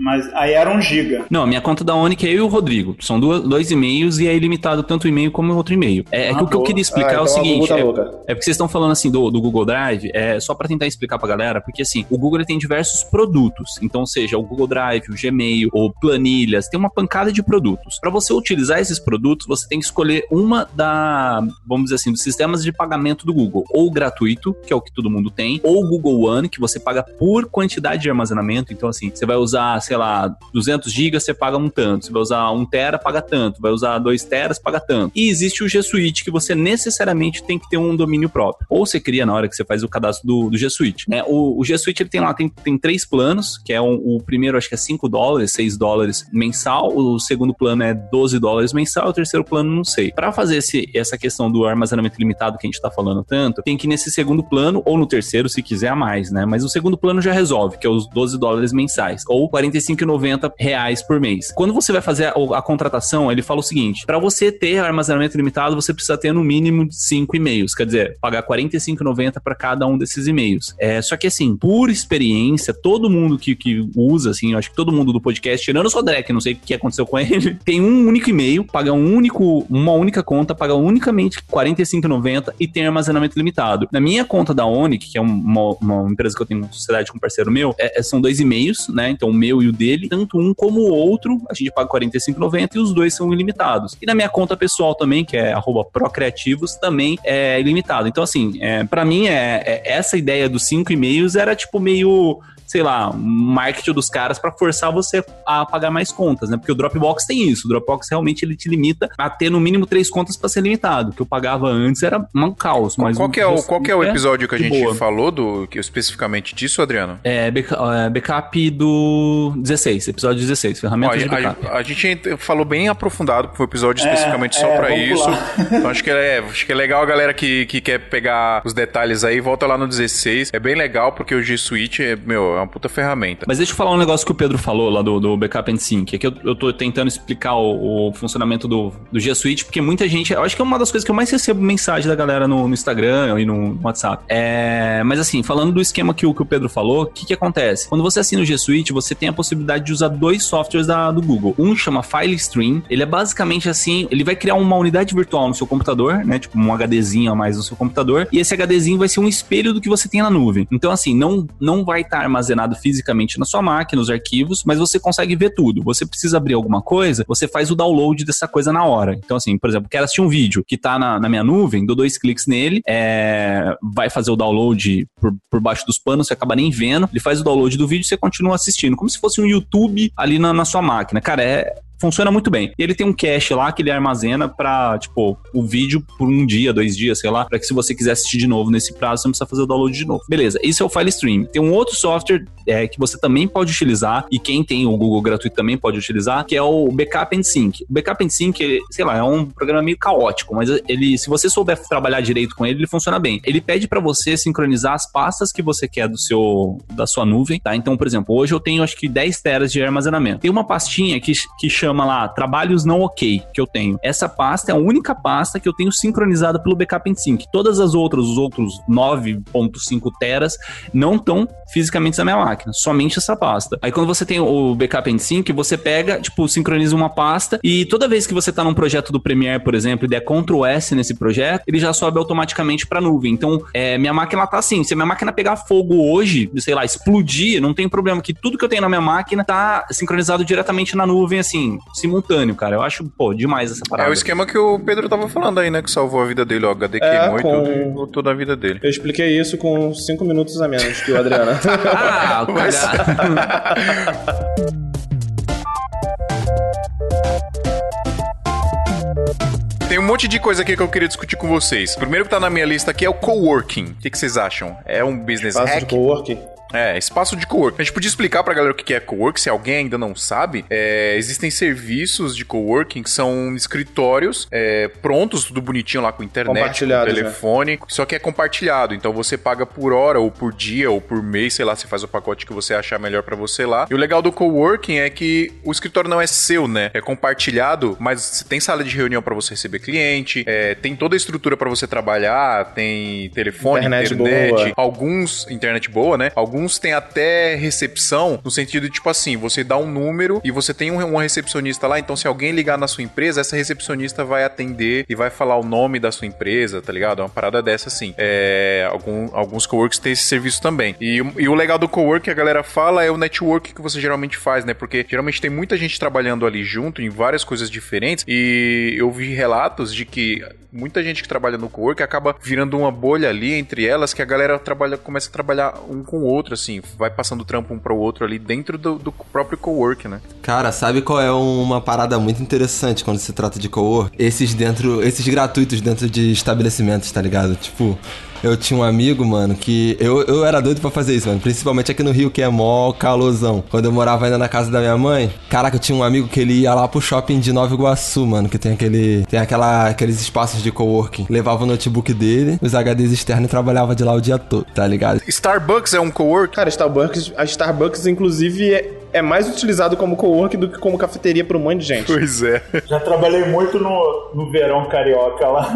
mas aí era um giga. Não, a minha conta da Onic é eu e o Rodrigo. São duas, dois e-mails e é ilimitado tanto o e-mail como o outro e-mail. É, é que Ah, o que eu boa. queria explicar Ah, é o então a seguinte: É, é porque vocês estão falando assim do, do Google Drive, é só pra tentar explicar pra galera, porque assim, o Google tem diversos produtos. Então, seja o Google Drive, o Gmail, ou planilhas, tem uma pancada de produtos. Pra você utilizar esses produtos, você tem que escolher uma da, vamos dizer assim, dos sistemas de pagamento do Google, ou gratuito, que é o que todo mundo tem, ou o Google One, que você paga por quantidade de armazenamento. Então, assim, você vai usar, sei lá, 200 GB, você paga um tanto. Você vai usar 1 tera, paga tanto. Vai usar 2 teras, paga tanto. E existe o G Suite, que você necessariamente tem que ter um domínio próprio. Ou você cria na hora que você faz o cadastro do, do G Suite. Né? O, o G Suite ele tem lá, tem, tem três planos, que é um- o primeiro acho que é 5 dólares, 6 dólares mensal. O segundo plano é 12 dólares mensal. O terceiro plano, não sei. Para fazer esse, essa questão do armazenamento limitado que a gente tá falando tanto, tem que ir nesse segundo plano, ou no terceiro, se quiser a mais, né? Mas o segundo plano já resolve, que é os 12 dólares mensais, ou 45,90 reais por mês. Quando você vai fazer a, a contratação, ele fala o seguinte: para você ter armazenamento limitado, você precisa ter no mínimo 5 e-mails, quer dizer, pagar R$ 45,90 para cada um desses e-mails. É, só que assim, por experiência, todo mundo que, que usa, assim, eu acho que todo mundo do podcast, tirando o eu não sei o que aconteceu com ele, tem um único e-mail, paga um único, uma única conta, paga unicamente R$ 45,90 e tem armazenamento limitado. Na minha conta da Onic, que é uma, uma empresa que eu tenho sociedade com um parceiro meu, é- é- são dois e-mails, né? Então o meu e o dele, tanto um como o outro, a gente paga R$ 45,90 e os dois são ilimitados. E na minha conta pessoal também, que é arroba procreativos, também é ilimitado. Então, assim, é, para mim, é, é- essa ideia dos cinco e-mails era tipo meio sei lá, marketing dos caras pra forçar você a pagar mais contas, né? Porque o Dropbox tem isso. O Dropbox realmente ele te limita a ter no mínimo três contas pra ser limitado. O que eu pagava antes era um caos. Qual, Mas qual que é o, qual que é o episódio que a de gente boa. falou do, que, especificamente disso, Adriano? É, é, backup do 16, episódio 16, Ó, ferramentas de a, backup. a- a gente falou bem aprofundado, foi um episódio É, especificamente só é, pra vamos isso. Então acho que, é, acho que é legal a galera que, que quer pegar os detalhes aí, volta lá no 16. É bem legal porque o G Suite é, meu, é uma puta ferramenta. Mas deixa eu falar um negócio que o Pedro falou lá do, do Backup and Sync. É que eu, eu tô tentando explicar o, o funcionamento do, do G Suite, porque muita gente. Eu acho que é uma das coisas que eu mais recebo mensagem da galera no, no Instagram e no, WhatsApp. É, mas assim, falando do esquema que o, que o Pedro falou, o que, que acontece? Quando você assina o G Suite, você tem a possibilidade de usar dois softwares da, do Google. Um chama FileStream. Ele é basicamente assim: ele vai criar uma unidade virtual no seu computador, né? Tipo um HDzinho a mais no seu computador. E esse HDzinho vai ser um espelho do que você tem na nuvem. Então, assim, não, não vai estar armazenado fisicamente na sua máquina, os arquivos, mas você consegue ver tudo. Você precisa abrir alguma coisa, você faz o download dessa coisa na hora. Então, assim, por exemplo, quero assistir um vídeo que tá na, na minha nuvem, dou dois cliques nele, é, vai fazer o download por, por baixo dos panos, você acaba nem vendo, ele faz o download do vídeo e você continua assistindo, como se fosse um YouTube ali na, na sua máquina. Cara, é, funciona muito bem. E ele tem um cache lá que ele armazena pra, tipo, o vídeo por um dia, dois dias, sei lá, pra que se você quiser assistir de novo nesse prazo, você não precisa fazer o download de novo. Beleza, isso é o File Stream. Tem um outro software é, que você também pode utilizar, e quem tem o Google gratuito também pode utilizar, que é o Backup and Sync. O Backup and Sync, sei lá, é um programa meio caótico, mas ele, se você souber trabalhar direito com ele, ele funciona bem. Ele pede pra você sincronizar as pastas que você quer do seu, da sua nuvem, tá? Então, por exemplo, hoje eu tenho acho que 10 teras de armazenamento. Tem uma pastinha que, que chama lá trabalhos não ok que eu tenho. Essa pasta é a única pasta que eu tenho sincronizada pelo Backup and Sync. Todas as outras, os outros 9.5 teras, não estão fisicamente na minha máquina, somente essa pasta. Aí quando você tem o Backup and Sync, você pega, tipo, sincroniza uma pasta e toda vez que você tá num projeto do Premiere, por exemplo, e der Ctrl S nesse projeto, ele já sobe automaticamente pra nuvem. Então, é, minha máquina tá assim, se a minha máquina pegar fogo hoje, sei lá, explodir, não tem problema, que tudo que eu tenho na minha máquina tá sincronizado diretamente na nuvem, assim, simultâneo, cara. Eu acho, pô, demais essa parada. É o esquema que o Pedro tava falando aí, né? Que salvou a vida dele, ó. HD É, queimou e com- tudo, e voltou da vida dele. Eu expliquei isso com cinco minutos a menos que o Adriano. Ah, o Mas-. Tem um monte de coisa aqui que eu queria discutir com vocês. O primeiro que tá na minha lista aqui é o coworking. O que, que vocês acham? É um business de hack? coworking. É, espaço de cowork. A gente podia explicar pra galera o que é cowork, se alguém ainda não sabe. É, existem serviços de coworking que são escritórios é, prontos, tudo bonitinho lá com internet, com né? telefone, só que é compartilhado. Então você paga por hora, ou por dia, ou por mês, sei lá, você faz o pacote que você achar melhor pra você lá. E o legal do coworking é que o escritório não é seu, né? É compartilhado, mas tem sala de reunião pra você receber cliente, é, tem toda a estrutura pra você trabalhar, tem telefone, Internet internet, boa. alguns internet boa, né? Alguns têm até recepção no sentido de tipo assim, você dá um número e você tem um, uma recepcionista lá, então se alguém ligar na sua empresa, essa recepcionista vai atender e vai falar o nome da sua empresa, tá ligado? É uma parada dessa assim. É, algum, alguns coworks têm esse serviço também. E, o- e o legal do cowork que a galera fala é o network que você geralmente faz, né? Porque geralmente tem muita gente trabalhando ali junto em várias coisas diferentes e eu vi relatos de que muita gente que trabalha no cowork acaba virando uma bolha ali entre elas que a galera trabalha, começa a trabalhar um com o outro, assim, vai passando trampo um para o outro ali dentro do, do próprio cowork, né? Cara, sabe qual é uma parada muito interessante quando se trata de cowork? Esses dentro, esses gratuitos dentro de estabelecimentos, tá ligado? Tipo, eu tinha um amigo, mano, que eu, eu era doido pra fazer isso, mano. Principalmente aqui no Rio, que é mó calorzão. Quando eu morava ainda na casa da minha mãe, caraca, eu tinha um amigo que ele ia lá pro shopping de Nova Iguaçu, mano, que tem aquele, tem aquela, aqueles espaços de coworking. Levava o notebook dele, os HDs externos e trabalhava de lá o dia todo, tá ligado? Starbucks é um cowork? Cara, Starbucks, a Starbucks, inclusive, é, é mais utilizado como cowork do que como cafeteria por um monte de gente. Pois é. Já trabalhei muito no, no verão carioca lá.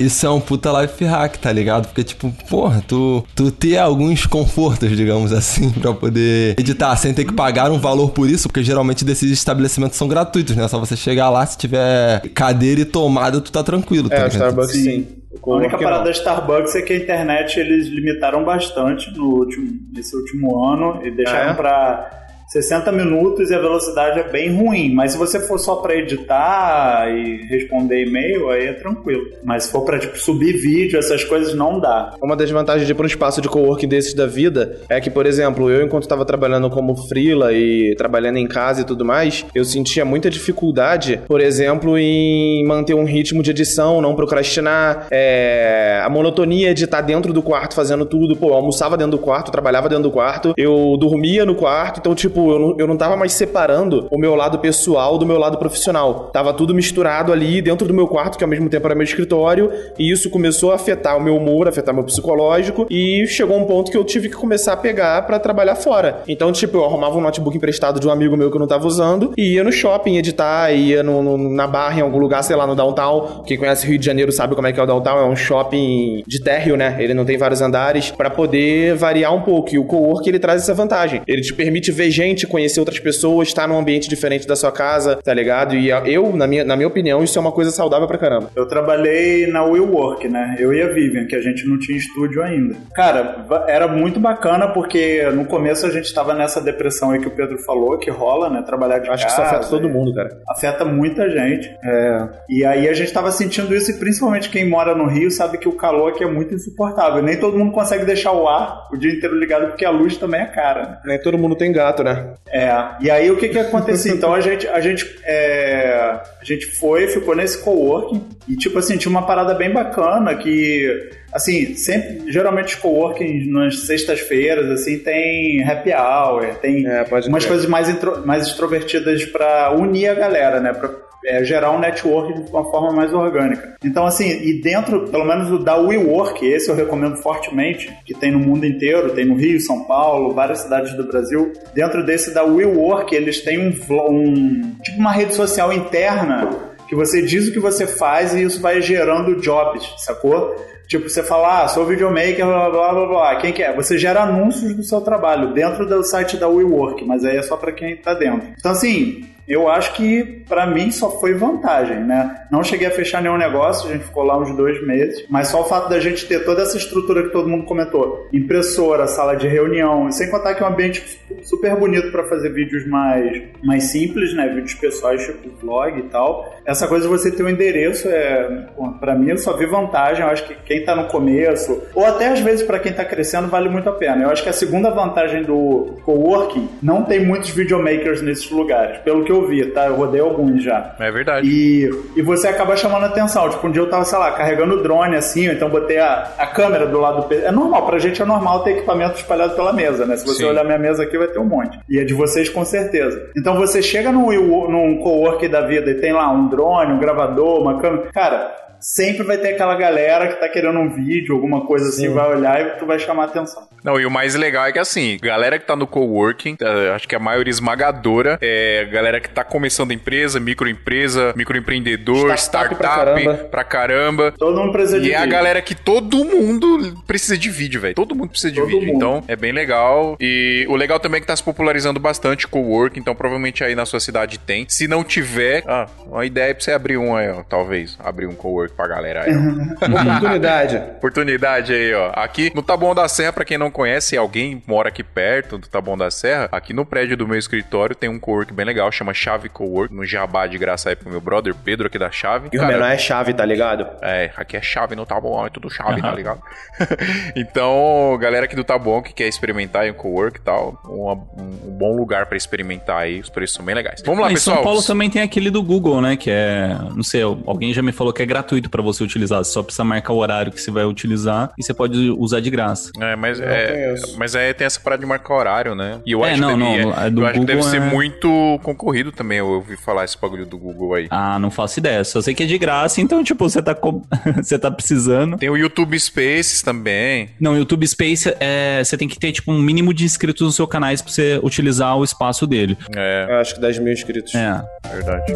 Isso é um puta life hack, tá ligado? Porque, tipo, porra, tu, tu ter alguns confortos, digamos assim, pra poder editar sem ter que pagar um valor por isso, porque geralmente desses estabelecimentos são gratuitos, né? Só você chegar lá, se tiver cadeira e tomada, tu tá tranquilo, tá É, ligado? Starbucks sim. O A única parada da Starbucks é que a internet eles limitaram bastante no último, nesse último ano e deixaram Ah, é? pra 60 minutos e a velocidade é bem ruim. Mas se você for só pra editar e responder e-mail, aí é tranquilo. Mas se for pra tipo, subir vídeo, essas coisas não dá. Uma das vantagens de ir para um espaço de coworking desses da vida é que, por exemplo, eu enquanto estava trabalhando como freela e trabalhando em casa e tudo mais, eu sentia muita dificuldade, por exemplo, em manter um ritmo de edição, não procrastinar, é, a monotonia de estar dentro do quarto fazendo tudo. Pô, eu almoçava dentro do quarto, trabalhava dentro do quarto, eu dormia no quarto, então, tipo, eu não, eu não tava mais separando o meu lado pessoal do meu lado profissional. Tava tudo misturado ali dentro do meu quarto, que ao mesmo tempo era meu escritório, e isso começou a afetar o meu humor, afetar meu psicológico, e chegou um ponto que eu tive que começar a pegar pra trabalhar fora. Então, tipo, eu arrumava um notebook emprestado de um amigo meu que eu não tava usando, e ia no shopping editar, ia no, no- na barra em algum lugar, sei lá, no downtown. Quem conhece Rio de Janeiro sabe como é que é o downtown, é um shopping de térreo, né? Ele não tem vários andares, pra poder variar um pouco. E o cowork, ele traz essa vantagem. Ele te permite ver gente, conhecer outras pessoas, estar num ambiente diferente da sua casa, tá ligado? E eu, na minha, na minha opinião, isso é uma coisa saudável pra caramba. Eu trabalhei na WeWork, né? Eu e a Vivian, que a gente não tinha estúdio ainda. Cara, era muito bacana porque no começo a gente tava nessa depressão aí que o Pedro falou, que rola, né? Trabalhar de Acho que casa. isso afeta todo mundo, cara. afeta muita gente. É. E aí a gente tava sentindo isso, e principalmente quem mora no Rio sabe que o calor aqui é muito insuportável. Nem todo mundo consegue deixar o ar o dia inteiro ligado, porque a luz também é cara. né? Nem todo mundo tem gato, né? É. E aí o que que acontecia? Então a gente, a gente, é, a gente foi, ficou nesse coworking e tipo assim tinha uma parada bem bacana que assim sempre geralmente os coworking nas sextas-feiras assim tem happy hour, tem É, umas coisas mais intro- mais extrovertidas pra unir a galera, né? Pra, é, gerar um network de uma forma mais orgânica. Então, assim, e dentro, pelo menos o da WeWork, esse eu recomendo fortemente, que tem no mundo inteiro, tem no Rio, São Paulo, várias cidades do Brasil. Dentro desse da WeWork, eles têm um, um tipo uma rede social interna que você diz o que você faz e isso vai gerando jobs, sacou? Tipo, você fala, ah, sou videomaker, blá, blá, blá, blá, quem que é? Você gera anúncios do seu trabalho dentro do site da WeWork, mas aí é só pra quem tá dentro. Então, assim, eu acho que pra mim só foi vantagem, né? Não cheguei a fechar nenhum negócio, a gente ficou lá uns dois meses, mas só o fato da gente ter toda essa estrutura que todo mundo comentou, impressora, sala de reunião, sem contar que é um ambiente super bonito pra fazer vídeos mais, mais simples, né? Vídeos pessoais, tipo vlog e tal. Essa coisa de você ter um endereço, é, pô, pra mim eu só vi vantagem, eu acho que quem tá no começo, ou até às vezes pra quem tá crescendo, vale muito a pena. Eu acho que a segunda vantagem do coworking, não tem muitos videomakers nesses lugares. Pelo que que eu vi, tá? Eu rodei alguns já. É verdade. E, e você acaba chamando atenção. Tipo, um dia eu tava, sei lá, carregando o drone assim, ou então botei a, a câmera do lado do PC. É normal, pra gente é normal ter equipamento espalhado pela mesa, né? Se você Sim. olhar minha mesa aqui, vai ter um monte. E é de vocês com certeza. Então você chega num, num cowork da vida e tem lá um drone, um gravador, uma câmera. Cara, sempre vai ter aquela galera que tá querendo um vídeo, alguma coisa assim, vai olhar e tu vai chamar atenção. Não, e o mais legal é que assim, galera que tá no coworking, eh, acho que a maioria esmagadora é galera que tá começando empresa, microempresa, microempreendedor, Startup startup, pra caramba. pra caramba. Todo mundo precisa de E é a vídeo. galera que todo mundo precisa de vídeo, velho. Todo mundo precisa de Todo vídeo. mundo. Então, é bem legal. E o legal também é que tá se popularizando bastante cowork, então provavelmente aí na sua cidade tem. Se não tiver, ah, uma ideia é pra você abrir um aí, ó, talvez. Abrir um cowork pra galera aí, ó. Oportunidade. Oportunidade aí, ó. Aqui no Taboão da Serra, pra quem não conhece, alguém mora aqui perto do Taboão da Serra, aqui no prédio do meu escritório tem um cowork bem legal, chama Chave Cowork, no Jabá de graça aí pro meu brother Pedro aqui da Chave. E o menor é chave, tá ligado? É, aqui é chave no Taboão, é tudo chave, tá ligado? então, galera aqui do Taboão que quer experimentar em um cowork e tal, uma- um, um bom lugar pra experimentar aí, os preços são bem legais. Vamos lá, Ah, em pessoal. São Paulo também tem aquele do Google, né? Que é, não sei, alguém já me falou que é gratuito pra você utilizar. Você só precisa marcar o horário que você vai utilizar e você pode usar de graça. É, mas é, mas é tem essa parada de marcar horário, né? E eu É, acho não, que deve, não, é- eu acho que deve Google ser é- muito concorrido também. Eu ouvi falar esse bagulho do Google aí. Ah, não faço ideia. Só sei que é de graça, então, tipo, você tá, co- você tá precisando. Tem o YouTube Spaces também. Não, YouTube Space, é, você tem que ter, tipo, um mínimo de inscritos no seu canal pra você utilizar o espaço dele. É, Eu acho que 10 mil inscritos. É. verdade.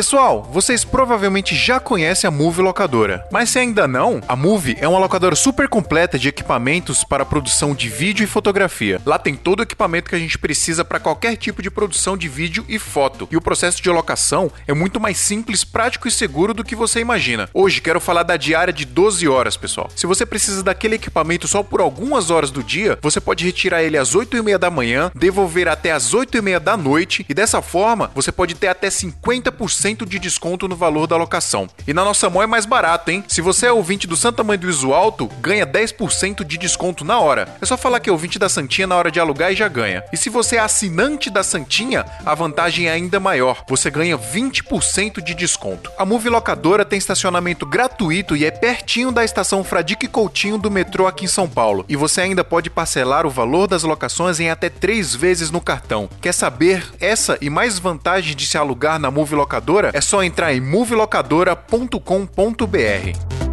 Pessoal, vocês provavelmente já conhecem a Move Locadora, mas se ainda não, a Move é uma locadora super completa de equipamentos para produção de vídeo e fotografia. Lá tem todo o equipamento que a gente precisa para qualquer tipo de produção de vídeo e foto. E o processo de locação é muito mais simples, prático e seguro do que você imagina. Hoje quero falar da diária de 12 horas, pessoal. Se você precisa daquele equipamento só por algumas horas do dia, você pode retirar ele às 8 e meia da manhã, devolver até às 8 e meia da noite e dessa forma você pode ter até 50% de desconto no valor da locação. E na nossa mão é mais barato, hein? Se você é ouvinte do Santa Mãe do Iso Alto, ganha 10% de desconto na hora. É só falar que é ouvinte da Santinha na hora de alugar e já ganha. E se você é assinante da Santinha, a vantagem é ainda maior. Você ganha 20% de desconto. A Move Locadora tem estacionamento gratuito e é pertinho da estação Fradique Coutinho do metrô aqui em São Paulo. E você ainda pode parcelar o valor das locações em até três vezes no cartão. Quer saber essa e mais vantagens de se alugar na Move Locadora? É só entrar em movelocadora.com.br.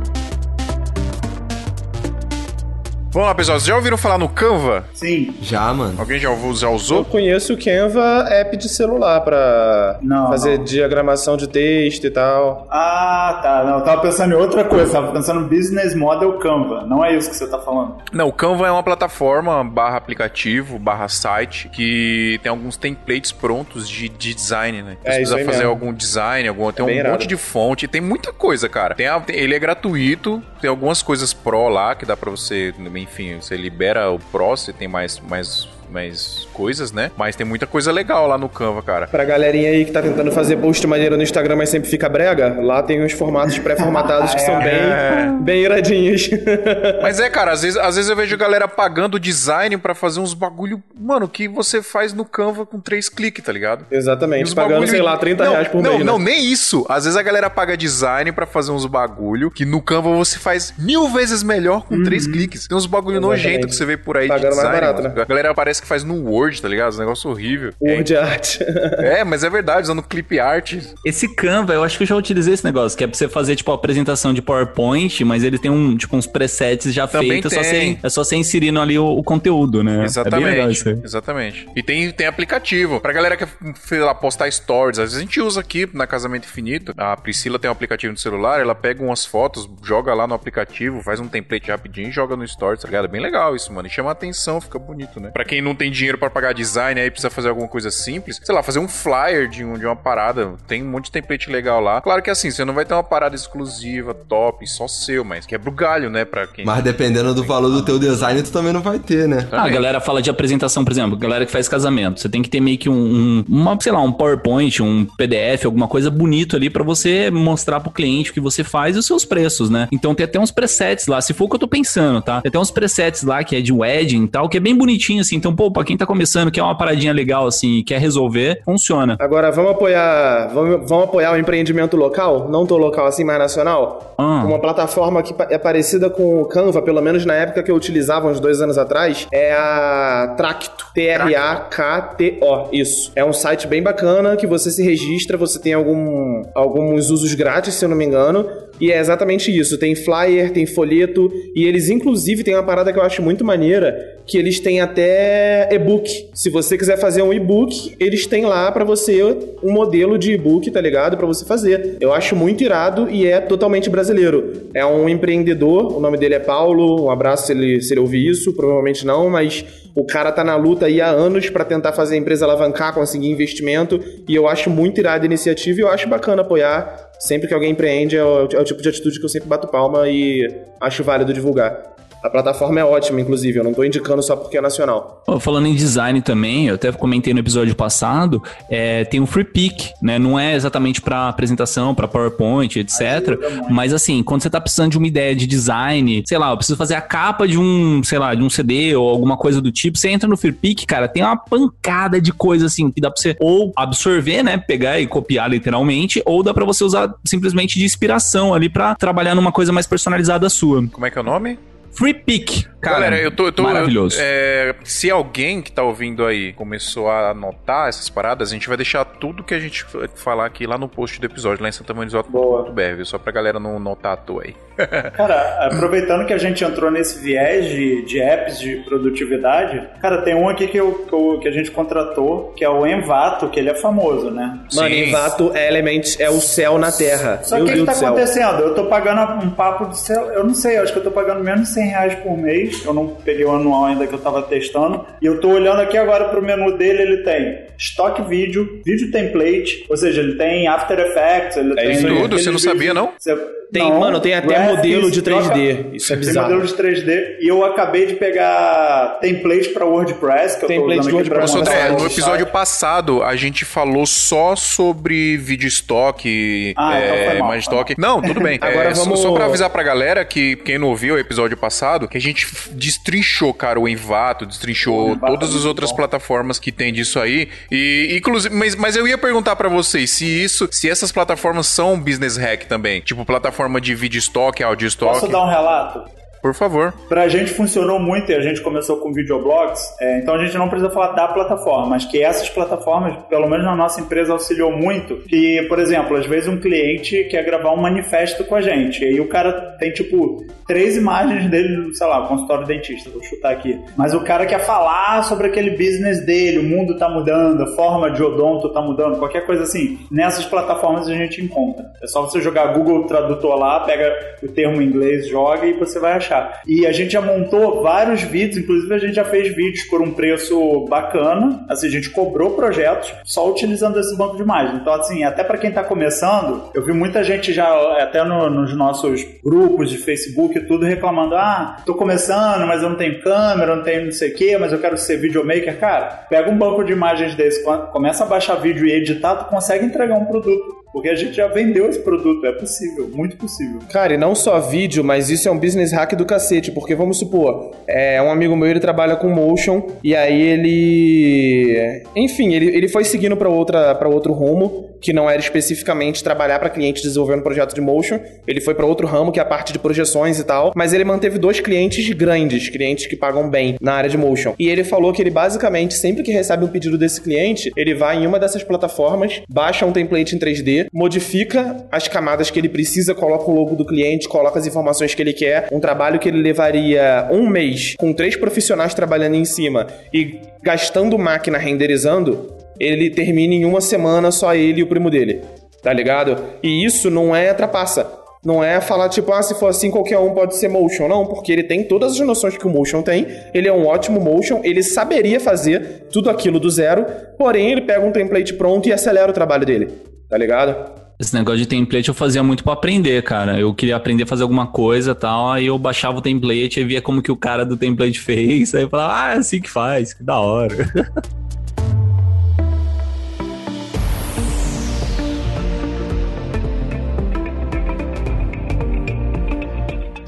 Vamos lá, pessoal. Vocês já ouviram falar no Canva? Sim. Já, mano. Alguém já, já Eu usou? conheço o Canva app de celular pra Não, fazer não. diagramação de texto e tal. Ah, tá. Não, eu tava pensando em outra coisa. Tava pensando no Business Model Canva. Não é isso que você tá falando. Não, o Canva é uma plataforma barra aplicativo, barra site, que tem alguns templates prontos de, de design, né? É, Você isso precisa aí fazer mesmo. algum design, algum, tem um bem irado. monte de fonte, tem muita coisa, cara. Tem a- tem- ele é gratuito, tem algumas coisas pro lá que dá pra você, enfim, você libera o você tem mais, mais, mais coisas, né? Mas tem muita coisa legal lá no Canva, cara. Pra galerinha aí que tá tentando fazer post maneiro no Instagram, mas sempre fica brega, lá tem uns formatos pré-formatados que são bem, bem iradinhos. Mas é, cara, às vezes, às vezes eu vejo galera pagando design pra fazer uns bagulho, mano, que você faz no Canva com três cliques, tá ligado? Exatamente, pagando, bagulho- sei lá, 30 não, reais por não, mês. Não, né? nem isso. Às vezes a galera paga design pra fazer uns bagulho que no Canva você faz mil vezes melhor com três cliques. Tem uns bagulho Exatamente. nojento que você vê por aí Pagando de mais design. barato, mano. né? A galera parece que faz no Word, tá ligado? Esse negócio horrível. Word art. É, mas é verdade, usando clip art. Esse Canva, eu acho que eu já utilizei esse negócio, que é pra você fazer, tipo, a apresentação de PowerPoint, mas ele tem um, tipo, uns presets já Também feitos, é só você, é só você inserindo ali o, o conteúdo, né? É bem legal Exatamente. isso aí. exatamente. E tem, tem aplicativo. Pra galera que sei lá, postar stories, às vezes a gente usa aqui na Casamento Infinito. A Priscila tem um aplicativo no celular, ela pega umas fotos, joga lá no aplicativo, faz um template rapidinho e joga no stories, tá ligado? É bem legal isso, mano. E chama a atenção, fica bonito, né? Pra quem não tem dinheiro pra pagar design, aí precisa fazer alguma coisa simples, sei lá, fazer um flyer de, um, de uma parada. Tem um monte de template legal lá. Claro que assim, você não vai ter uma parada exclusiva, top, só seu, mas quebra o galho, né? Pra quem. Mas dependendo do valor do teu design, tu também não vai ter, né? Ah, a galera fala de apresentação, por exemplo, galera que faz casamento. Você tem que ter meio que um, um uma, sei lá, um PowerPoint, um PDF, alguma coisa bonito ali pra você mostrar pro cliente o que você faz e os seus preços, né? Então tem até uns presets lá, se for o que eu tô pensando, tá? Tem até uns presets lá que é de wedding e tal, que é bem bonitinho assim. Então, pô, pra quem tá começando, quer uma paradinha legal assim, quer resolver, funciona. Agora, vamos apoiar, vamos, vamos apoiar o empreendimento local, não tão local assim, mais nacional? Ah. Uma plataforma que é parecida com o Canva, pelo menos na época que eu utilizava, uns dois anos atrás, é a Tracto. T-R-A-K-T-O. Isso. É um site bem bacana que você se registra, você tem algum, alguns usos grátis, se eu não me engano. E é exatamente isso. Tem flyer, tem folheto. E eles, inclusive, têm uma parada que eu acho muito maneira, que eles têm até e-book. Se você quiser fazer um e-book, eles têm lá pra você um modelo de e-book, tá ligado? Pra você fazer. Eu acho muito irado e é totalmente brasileiro. É um empreendedor, o nome dele é Paulo. Um abraço se ele, se ele ouvir isso, provavelmente não, mas o cara tá na luta aí há anos pra tentar fazer a empresa alavancar, conseguir investimento. E eu acho muito irada a iniciativa e eu acho bacana apoiar. Sempre que alguém empreende, é o, é o tipo de atitude que eu sempre bato palma e acho válido divulgar. A plataforma é ótima, inclusive, eu não tô indicando só porque é nacional. Falando em design também, eu até comentei no episódio passado, é, tem o Free Pick, né? Não é exatamente para apresentação, para PowerPoint, etc. Mas assim, quando você tá precisando de uma ideia de design, sei lá, eu preciso fazer a capa de um, sei lá, de um CD ou alguma coisa do tipo, você entra no Free Pick, cara, tem uma pancada de coisa assim que dá pra você ou absorver, né? Pegar e copiar literalmente, ou dá pra você usar simplesmente de inspiração ali pra trabalhar numa coisa mais personalizada sua. Como é que é o nome? Free Pick, cara. Galera, eu tô. Eu tô maravilhoso. eu- é, se alguém que tá ouvindo aí começou a anotar essas paradas, a gente vai deixar tudo que a gente falar aqui lá no post do episódio, lá em santamanizoto.br, viu? Só pra galera não notar à toa aí. Cara, aproveitando que a gente entrou nesse viés de, de apps de produtividade, cara, tem um aqui que, eu, que, eu- que a gente contratou, que é o Envato, que ele é famoso, né? Mano, Sim. Envato Elements é o céu na Terra. Só que o que, Deus tá acontecendo? Eu tô pagando um papo de céu, eu não sei, eu acho que eu tô pagando menos de 100 reais por mês, eu não peguei o anual ainda que eu tava testando, e eu tô olhando aqui agora pro menu dele, ele tem stock vídeo, vídeo template, ou seja, ele tem After Effects, ele tem... isso aí. Tudo? Você não sabia, não? Você- Tem, mano, tem até graphics, modelo de troca- 3D. Isso é Tem bizarro. modelo de 3D. E eu acabei de pegar template pra WordPress, que eu Template tô usando de aqui pra WordPress. Sodré, o no site. episódio passado a gente falou só sobre vídeo estoque, Ah, então é, mal, mais foi estoque. Não, tudo bem. Agora É, só- vamos- Só pra avisar pra galera que quem não ouviu o episódio passado, que a gente destrinchou, cara, o Envato, destrinchou Envato todas é as outras bom. plataformas que tem disso aí. E, inclusive, mas, mas eu ia perguntar pra vocês se isso, se essas plataformas são business hack também. Tipo, plataforma de vídeo estoque, áudio estoque. Posso dar um relato? Por favor. Pra gente funcionou muito e a gente começou com videoblogs, é, então a gente não precisa falar da plataforma, mas que essas plataformas, pelo menos na nossa empresa, auxiliou muito. Que, por exemplo, às vezes um cliente quer gravar um manifesto com a gente, e aí o cara tem tipo três imagens dele, sei lá, consultório dentista, vou chutar aqui. Mas o cara quer falar sobre aquele business dele, o mundo tá mudando, a forma de odonto tá mudando, qualquer coisa assim. Nessas plataformas a gente encontra. É só você jogar Google Tradutor lá, pega o termo em inglês, joga e você vai achar. E a gente já montou vários vídeos, inclusive a gente já fez vídeos por um preço bacana. Assim, a gente cobrou projetos só utilizando esse banco de imagens. Então, assim, até para quem tá começando, eu vi muita gente já, até no- nos nossos grupos de Facebook e tudo, reclamando: ah, tô começando, mas eu não tenho câmera, não tenho não sei o quê, mas eu quero ser videomaker. Cara, pega um banco de imagens desse, co- começa a baixar vídeo e editar, tu consegue entregar um produto. Porque a gente já vendeu esse produto, é possível, muito possível. Cara, e não só vídeo, mas isso é um business hack do cacete, porque vamos supor, é um amigo meu, ele trabalha com motion, e aí ele... Enfim, ele, ele foi seguindo para outro rumo, que não era especificamente trabalhar pra cliente desenvolvendo projeto de motion, ele foi pra outro ramo, que é a parte de projeções e tal, mas ele manteve dois clientes grandes, clientes que pagam bem na área de motion. E ele falou que ele basicamente, sempre que recebe um pedido desse cliente, ele vai em uma dessas plataformas, baixa um template em 3D, modifica as camadas que ele precisa, coloca o logo do cliente, coloca as informações que ele quer. Um trabalho que ele levaria um mês com três profissionais trabalhando em cima e gastando máquina renderizando, ele termina em uma semana só ele e o primo dele. Tá ligado? E isso não é trapaça. Não é falar tipo, ah, se for assim qualquer um pode ser motion. Não, porque ele tem todas as noções que o motion tem. Ele é um ótimo motion, ele saberia fazer tudo aquilo do zero, porém ele pega um template pronto e acelera o trabalho dele. Tá ligado? Esse negócio de template eu fazia muito pra aprender, cara. Eu queria aprender a fazer alguma coisa e tal, aí eu baixava o template e via como que o cara do template fez, aí eu falava, ah, é assim que faz, que da hora.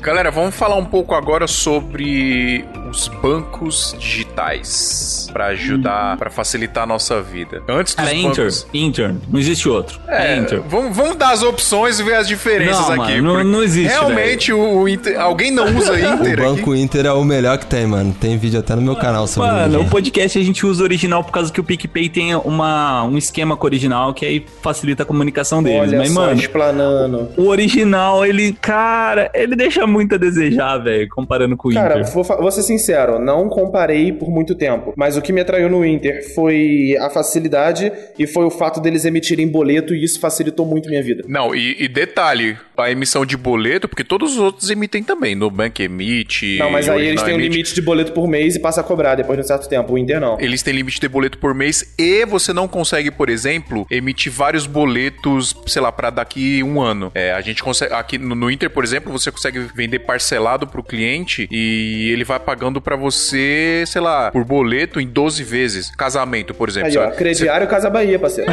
Galera, vamos falar um pouco agora sobre os bancos digitais para ajudar, para facilitar a nossa vida. Antes dos Cara, Inter, bancos... Inter, não existe outro. É, É, Inter. vamos, vamos dar as opções e ver as diferenças Não, aqui. mano, não- não existe, Realmente, o, o Inter... Alguém não usa O Inter Banco aqui? Inter é o melhor que tem, mano. Tem vídeo até no meu canal sobre Mano, ele. o podcast a gente usa original por causa que o PicPay tem uma, um esquema com o original que aí facilita a comunicação deles. Olha Mas, só, mano, explanando. o original, ele, cara, ele deixa muito a desejar, velho, comparando com o Cara, Inter. vou, fa- vou ser sincero, não comparei por muito tempo. Mas o que me atraiu no Inter foi a facilidade e foi o fato deles emitirem boleto e isso facilitou muito minha vida. Não, e, e detalhe, a emissão de boleto, porque todos os outros emitem também. Nubank emite. Não, mas aí eles têm um emite. limite de boleto por mês e passa a cobrar depois de um certo tempo. O Inter não. Eles têm limite de boleto por mês e você não consegue, por exemplo, emitir vários boletos, sei lá, pra daqui um ano. É, a gente consegue. Aqui no, no Inter, por exemplo, você consegue vender parcelado pro cliente e ele vai pagando pra você, sei lá, por boleto em 12 vezes. Casamento, por exemplo. Aí, ó, crediário Casa Bahia, parceiro.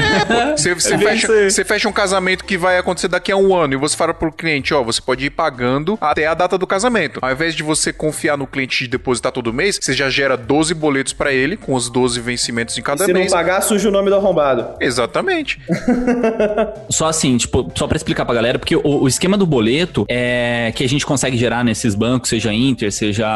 Você, É bem fecha, fecha um casamento que vai acontecer daqui a um ano e você fala pro cliente, ó, você pode ir pagando até a data do casamento. Ao invés de você confiar no cliente de depositar todo mês, você já gera 12 boletos pra ele, com os 12 vencimentos em cada Se não mês. pagar, suja o nome do arrombado. Exatamente. Só assim, tipo, só pra explicar pra galera, porque o, o esquema do boleto é que a gente consegue gerar nesses bancos, seja Inter, seja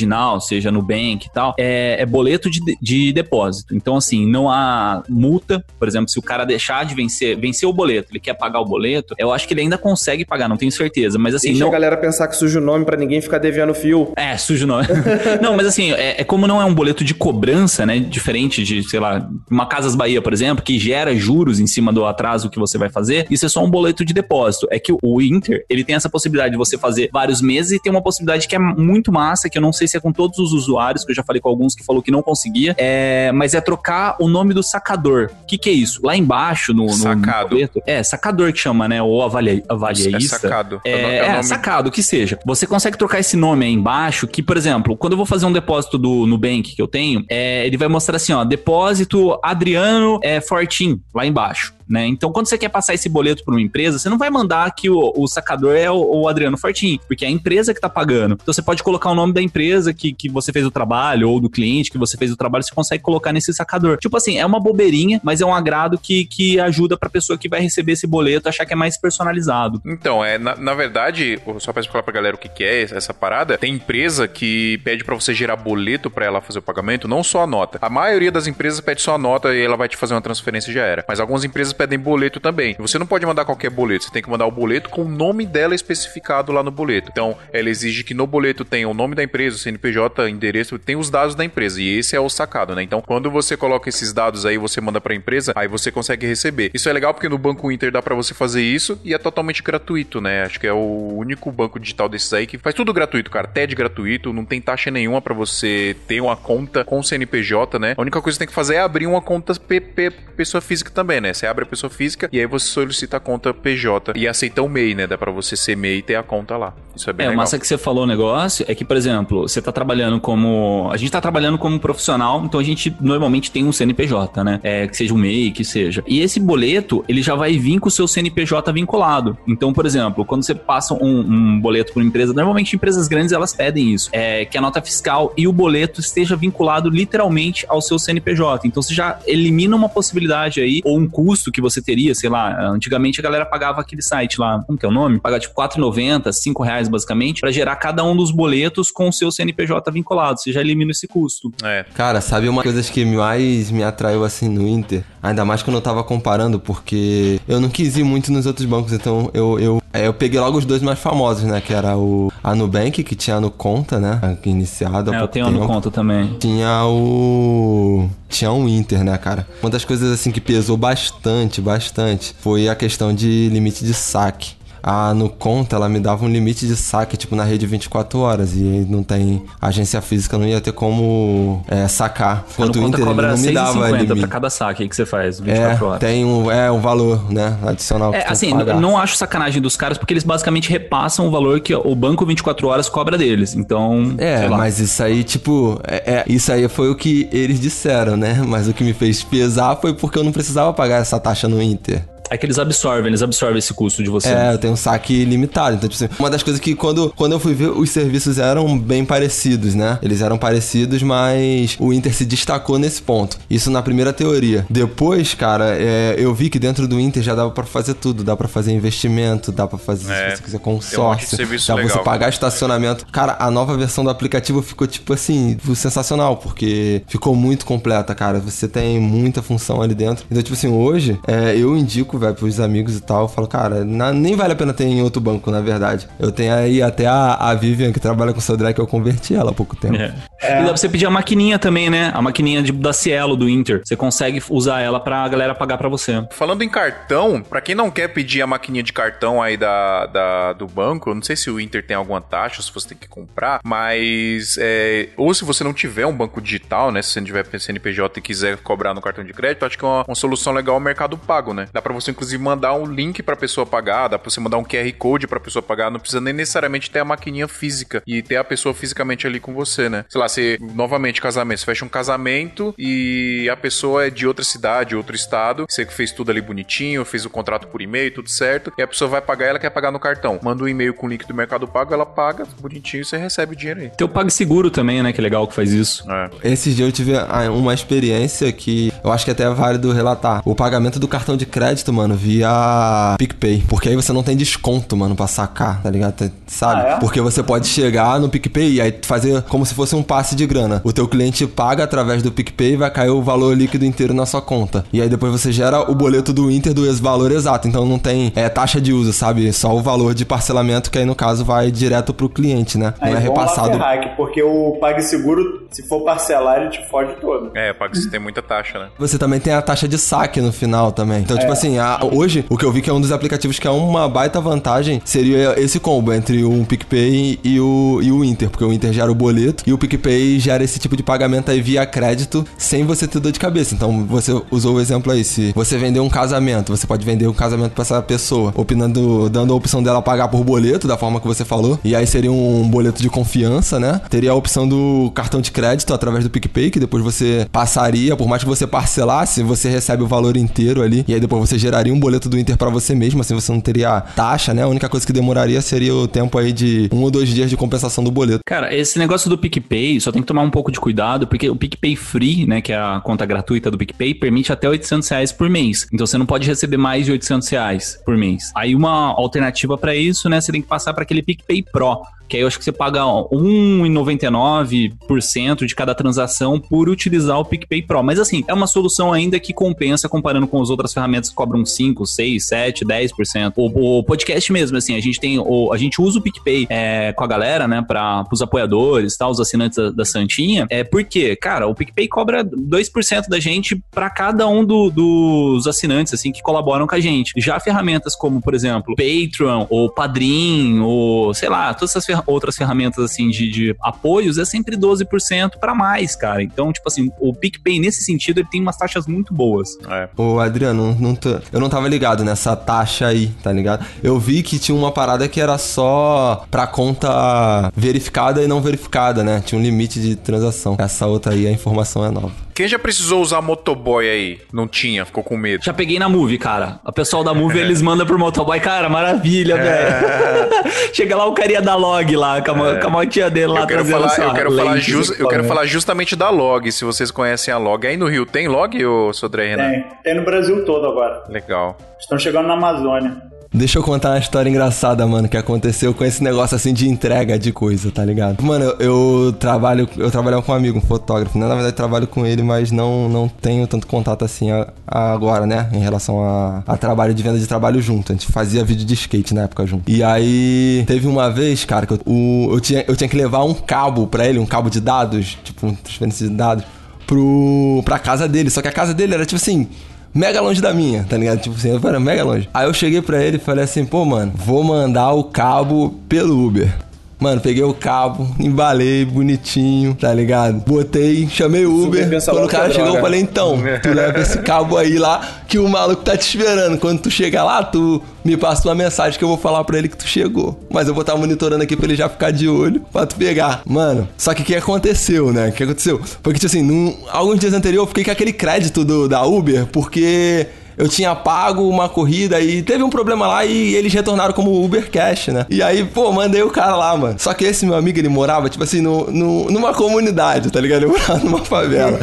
Original, seja Nubank e tal, é, é boleto de, de depósito. Então, assim, não há multa, por exemplo, se o cara deixar de vencer, vencer o boleto, ele quer pagar o boleto, eu acho que ele ainda consegue pagar, não tenho certeza, mas assim, Deixa não... a galera pensar que suja o nome pra ninguém ficar devendo fio. É, sujo não. não, mas assim, é, é como não é um boleto de cobrança, né? Diferente de, sei lá, uma Casas Bahia, por exemplo, que gera juros em cima do atraso que você vai fazer. Isso é só um boleto de depósito. É que o Inter, ele tem essa possibilidade de você fazer vários meses e tem uma possibilidade que é muito massa, que eu não sei é com todos os usuários, que eu já falei com alguns que falou que não conseguia, é, mas é trocar o nome do sacador. O que, que é isso? Lá embaixo no, no, no Sacado. boleto. É, sacador que chama, né? Ou avalia, avaliaísta. É sacado. É, É o no- é é, nome- sacado, que seja. Você consegue trocar esse nome aí embaixo, que, por exemplo, quando eu vou fazer um depósito do Nubank que eu tenho, é, ele vai mostrar assim, ó, depósito Adriano é, Fortin, lá embaixo. Né? Então, quando você quer passar esse boleto para uma empresa, você não vai mandar que o, o sacador é o, o Adriano Fortin, porque é a empresa que tá pagando. Então, você pode colocar o nome da empresa que, que você fez o trabalho, ou do cliente que você fez o trabalho, você consegue colocar nesse sacador. Tipo assim, é uma bobeirinha, mas é um agrado que, que ajuda pra pessoa que vai receber esse boleto achar que é mais personalizado. Então, é, na, na verdade, só pra explicar pra galera o que, que é essa parada, tem empresa que pede pra você gerar boleto pra ela fazer o pagamento, não só a nota. A maioria das empresas pede só a nota e ela vai te fazer uma transferência e já era. Mas algumas empresas pedem boleto também. Você não pode mandar qualquer boleto, você tem que mandar o boleto com o nome dela especificado lá no boleto. Então, ela exige que no boleto tenha o nome da empresa, o CNPJ, endereço, tem os dados da empresa. E esse é o sacado, né? Então, quando você coloca esses dados aí, você manda pra empresa, aí você consegue receber. Isso é legal porque no Banco Inter dá pra você fazer isso e é totalmente gratuito, né? Acho que é o único banco digital desses aí que faz tudo gratuito, cara. TED gratuito, não tem taxa nenhuma pra você ter uma conta com CNPJ, né? A única coisa que você tem que fazer é abrir uma conta PP pessoa física também, né? Você abre a pessoa física e aí você solicita a conta PJ e aceita o MEI, né? Dá pra você ser MEI e ter a conta lá. Isso é bem É, legal. massa que você falou o negócio é que, por exemplo, você tá trabalhando como. A gente tá trabalhando como profissional, então a gente normalmente tem um CNPJ, né? É, que seja um MEI, que seja. E esse boleto, ele já vai vir com o seu CNPJ vinculado. Então, por exemplo, quando você passa um, um boleto para uma empresa, normalmente empresas grandes elas pedem isso. É que a nota fiscal e o boleto esteja vinculado literalmente ao seu CNPJ. Então você já elimina uma possibilidade aí, ou um custo que você teria, sei lá. Antigamente a galera pagava aquele site lá, como que é o nome? Pagar tipo R$4,90, 5 reais basicamente, para gerar cada um dos boletos com o seu CNPJ vinculado. Você já elimina esse custo. É. Cara, sabe uma das coisas que mais me atraiu assim no Inter? Ainda mais quando eu tava comparando, porque eu não quis ir muito nos outros bancos, então eu, eu, é, eu peguei logo os dois mais famosos, né? Que era o a Nubank, que tinha no Conta, né? Iniciado há É, eu tenho no conta também. Tinha o. Tinha um Inter, né, cara? Uma das coisas assim que pesou bastante, bastante, foi a questão de limite de saque. A no conta ela me dava um limite de saque, tipo, na rede 24 horas. E não tem. A agência física não ia ter como é, sacar. Enquanto o Inter ele cobra não me dava 6,50 pra limite. cada saque que você faz, 24 É, horas. tem um, é, um valor, né? Adicional. que É, assim, não acho sacanagem dos caras, porque eles basicamente repassam o valor que o banco 24 horas cobra deles. Então, É, mas isso aí, tipo, é, é, isso aí foi o que eles disseram, né? Mas o que me fez pesar foi porque eu não precisava pagar essa taxa no Inter. É que eles absorvem, eles absorvem esse custo de você. É, eu tenho um saque limitado. Então, tipo assim, uma das coisas que quando, quando eu fui ver, os serviços eram bem parecidos, né? Eles eram parecidos, mas o Inter se destacou nesse ponto. Isso na primeira teoria. Depois, cara, é, eu vi que dentro do Inter já dava pra fazer tudo. Dá pra fazer investimento, dá pra fazer, É, se você quiser, um consórcio. serviço dá pra você legal. pagar estacionamento. Cara, a nova versão do aplicativo ficou, tipo assim, sensacional, porque ficou muito completa, cara. Você tem muita função ali dentro. Então, tipo assim, hoje, é, eu indico, velho, pros amigos e tal. Eu falo, cara, na- nem vale a pena ter em outro banco, na verdade. Eu tenho aí até a, a Vivian, que trabalha com o Sodré, que eu converti ela há pouco tempo. É. E dá pra você pedir a maquininha também, né? A maquininha de, da Cielo, do Inter. Você consegue usar ela pra galera pagar pra você. Falando em cartão, pra quem não quer pedir a maquininha de cartão aí da, da- do banco, eu não sei se o Inter tem alguma taxa, se você tem que comprar, mas é, ou se você não tiver um banco digital, né, se você não tiver CNPJ e quiser cobrar no cartão de crédito, acho que é uma, uma solução legal o Mercado Pago, né? Dá pra você inclusive mandar um link pra pessoa pagar, dá pra você mandar um QR Code pra pessoa pagar, não precisa nem necessariamente ter a maquininha física e ter a pessoa fisicamente ali com você, né? Sei lá, você, novamente, casamento, você fecha um casamento e a pessoa é de outra cidade, outro estado, você que fez tudo ali bonitinho, fez o contrato por e-mail, tudo certo, e a pessoa vai pagar, ela quer pagar no cartão. Manda um e-mail com o link do Mercado Pago, ela paga, bonitinho, e você recebe o dinheiro aí. Tem o PagSeguro também, né? Que é legal que faz isso. É. Esses dias eu tive ah, uma experiência que eu acho que até é válido relatar. O pagamento do cartão de crédito, mano, via PicPay. Porque aí você não tem desconto, mano, pra sacar, tá ligado? Sabe? Ah, é? Porque você pode chegar no PicPay e aí fazer como se fosse um passe de grana. O teu cliente paga através do PicPay e vai cair o valor líquido inteiro na sua conta. E aí depois você gera o boleto do Inter do ex- valor exato. Então não tem é, taxa de uso, sabe? Só o valor de parcelamento que aí no caso vai direto pro cliente, né? Não Aí é lá repassado. ferrar aqui, porque o PagSeguro, se for parcelar, ele te fode todo. É, paga você tem muita taxa, né? Você também tem a taxa de saque no final também. Então, tipo assim, a- hoje, o que eu vi que é um dos aplicativos que é uma baita vantagem seria esse combo entre o PicPay e o, e o Inter. Porque o Inter gera o boleto e o PicPay gera esse tipo de pagamento aí via crédito sem você ter dor de cabeça. Então, você usou o exemplo aí. Se você vender um casamento, você pode vender um casamento pra essa pessoa, opinando, dando a opção dela pagar por boleto, da forma que você falou. E aí seria um boleto de confiança, né? Teria a opção do cartão de crédito através do PicPay, que depois você passaria, por mais que você parcelasse, você recebe o valor inteiro ali. E aí depois você geraria um boleto do Inter pra você mesmo, assim você não teria taxa, né? A única coisa que demoraria seria o tempo aí de um ou dois dias de compensação do boleto. Cara, esse negócio do PicPay, só tem que tomar um pouco de cuidado, porque o PicPay Free, né, que é a conta gratuita do PicPay, permite até 800 reais por mês. Então você não pode receber mais de 800 reais por mês. Aí uma alternativa pra isso, né, você tem que passar para aquele PicPay Pro, que aí eu acho que você paga 1,99% de cada transação por utilizar o PicPay Pro. Mas assim, é uma solução ainda que compensa comparando com as outras ferramentas que cobram 5, 6, 7, 10%. O, o podcast mesmo, assim, a gente tem o, a gente usa o PicPay é, com a galera, né, para os apoiadores, tá, os assinantes da, da Santinha. É porque, cara, o PicPay cobra 2% da gente para cada um do- dos assinantes, assim, que colaboram com a gente. Já ferramentas como, por exemplo, Patreon ou Padrim ou, sei lá, todas essas ferra- outras ferramentas, assim, de, de apoios é sempre 12% para mais, cara. Então, tipo assim, o PicPay, nesse sentido, ele tem umas taxas muito boas. É. Ô, Adriano, não tô- eu não tava ligado nessa taxa aí, tá ligado? Eu vi que tinha uma parada que era só pra conta verificada e não verificada, né? Tinha um limite de transação. Essa outra aí, a informação é nova. Quem já precisou usar motoboy aí? Não tinha, ficou com medo. Já peguei na Move, cara. O pessoal da Move, eles mandam por motoboy. Cara, maravilha, É. velho. Chega lá o carinha da log lá, com a, mo- com a motinha dele lá Eu quero, trazendo falar, eu, quero falar lentes, jus- eu quero falar justamente da log, se vocês conhecem a log. Aí no Rio tem log, ô Sodré Renan? Tem. Tem no Brasil todo agora. Legal. Estão chegando na Amazônia. Deixa eu contar uma história engraçada, mano, que aconteceu com esse negócio assim de entrega de coisa, tá ligado? Mano, eu, eu trabalho, eu trabalho com um amigo, um fotógrafo, né? Na verdade, trabalho com ele, mas não, não tenho tanto contato assim a- a agora, né? Em relação a, a trabalho de venda de trabalho junto. A gente fazia vídeo de skate na época junto. E aí, teve uma vez, cara, que eu, o- eu, tinha, eu tinha que levar um cabo pra ele, um cabo de dados, tipo, um transferência de dados, pro, pra casa dele. Só que a casa dele era tipo assim mega longe da minha, tá ligado? Tipo assim, eu falei, mega longe. Aí eu cheguei pra ele e falei assim, pô, mano, vou mandar o cabo pelo Uber. Mano, peguei o cabo, embalei bonitinho, tá ligado? Botei, chamei o Uber. Quando o cara chegou, eu falei, então, tu leva esse cabo aí lá que o maluco tá te esperando. Quando tu chegar lá, tu me passa uma mensagem que eu vou falar pra ele que tu chegou. Mas eu vou estar monitorando aqui pra ele já ficar de olho pra tu pegar. Mano, só que o que aconteceu, né? O que aconteceu? Foi que, tipo assim, num, alguns dias anteriores eu fiquei com aquele crédito do, da Uber, porque eu tinha pago uma corrida e teve um problema lá e eles retornaram como Uber Cash, né? E aí, pô, mandei o cara lá, mano. Só que esse meu amigo, ele morava, tipo assim, no, no- numa comunidade, tá ligado? Ele morava numa favela.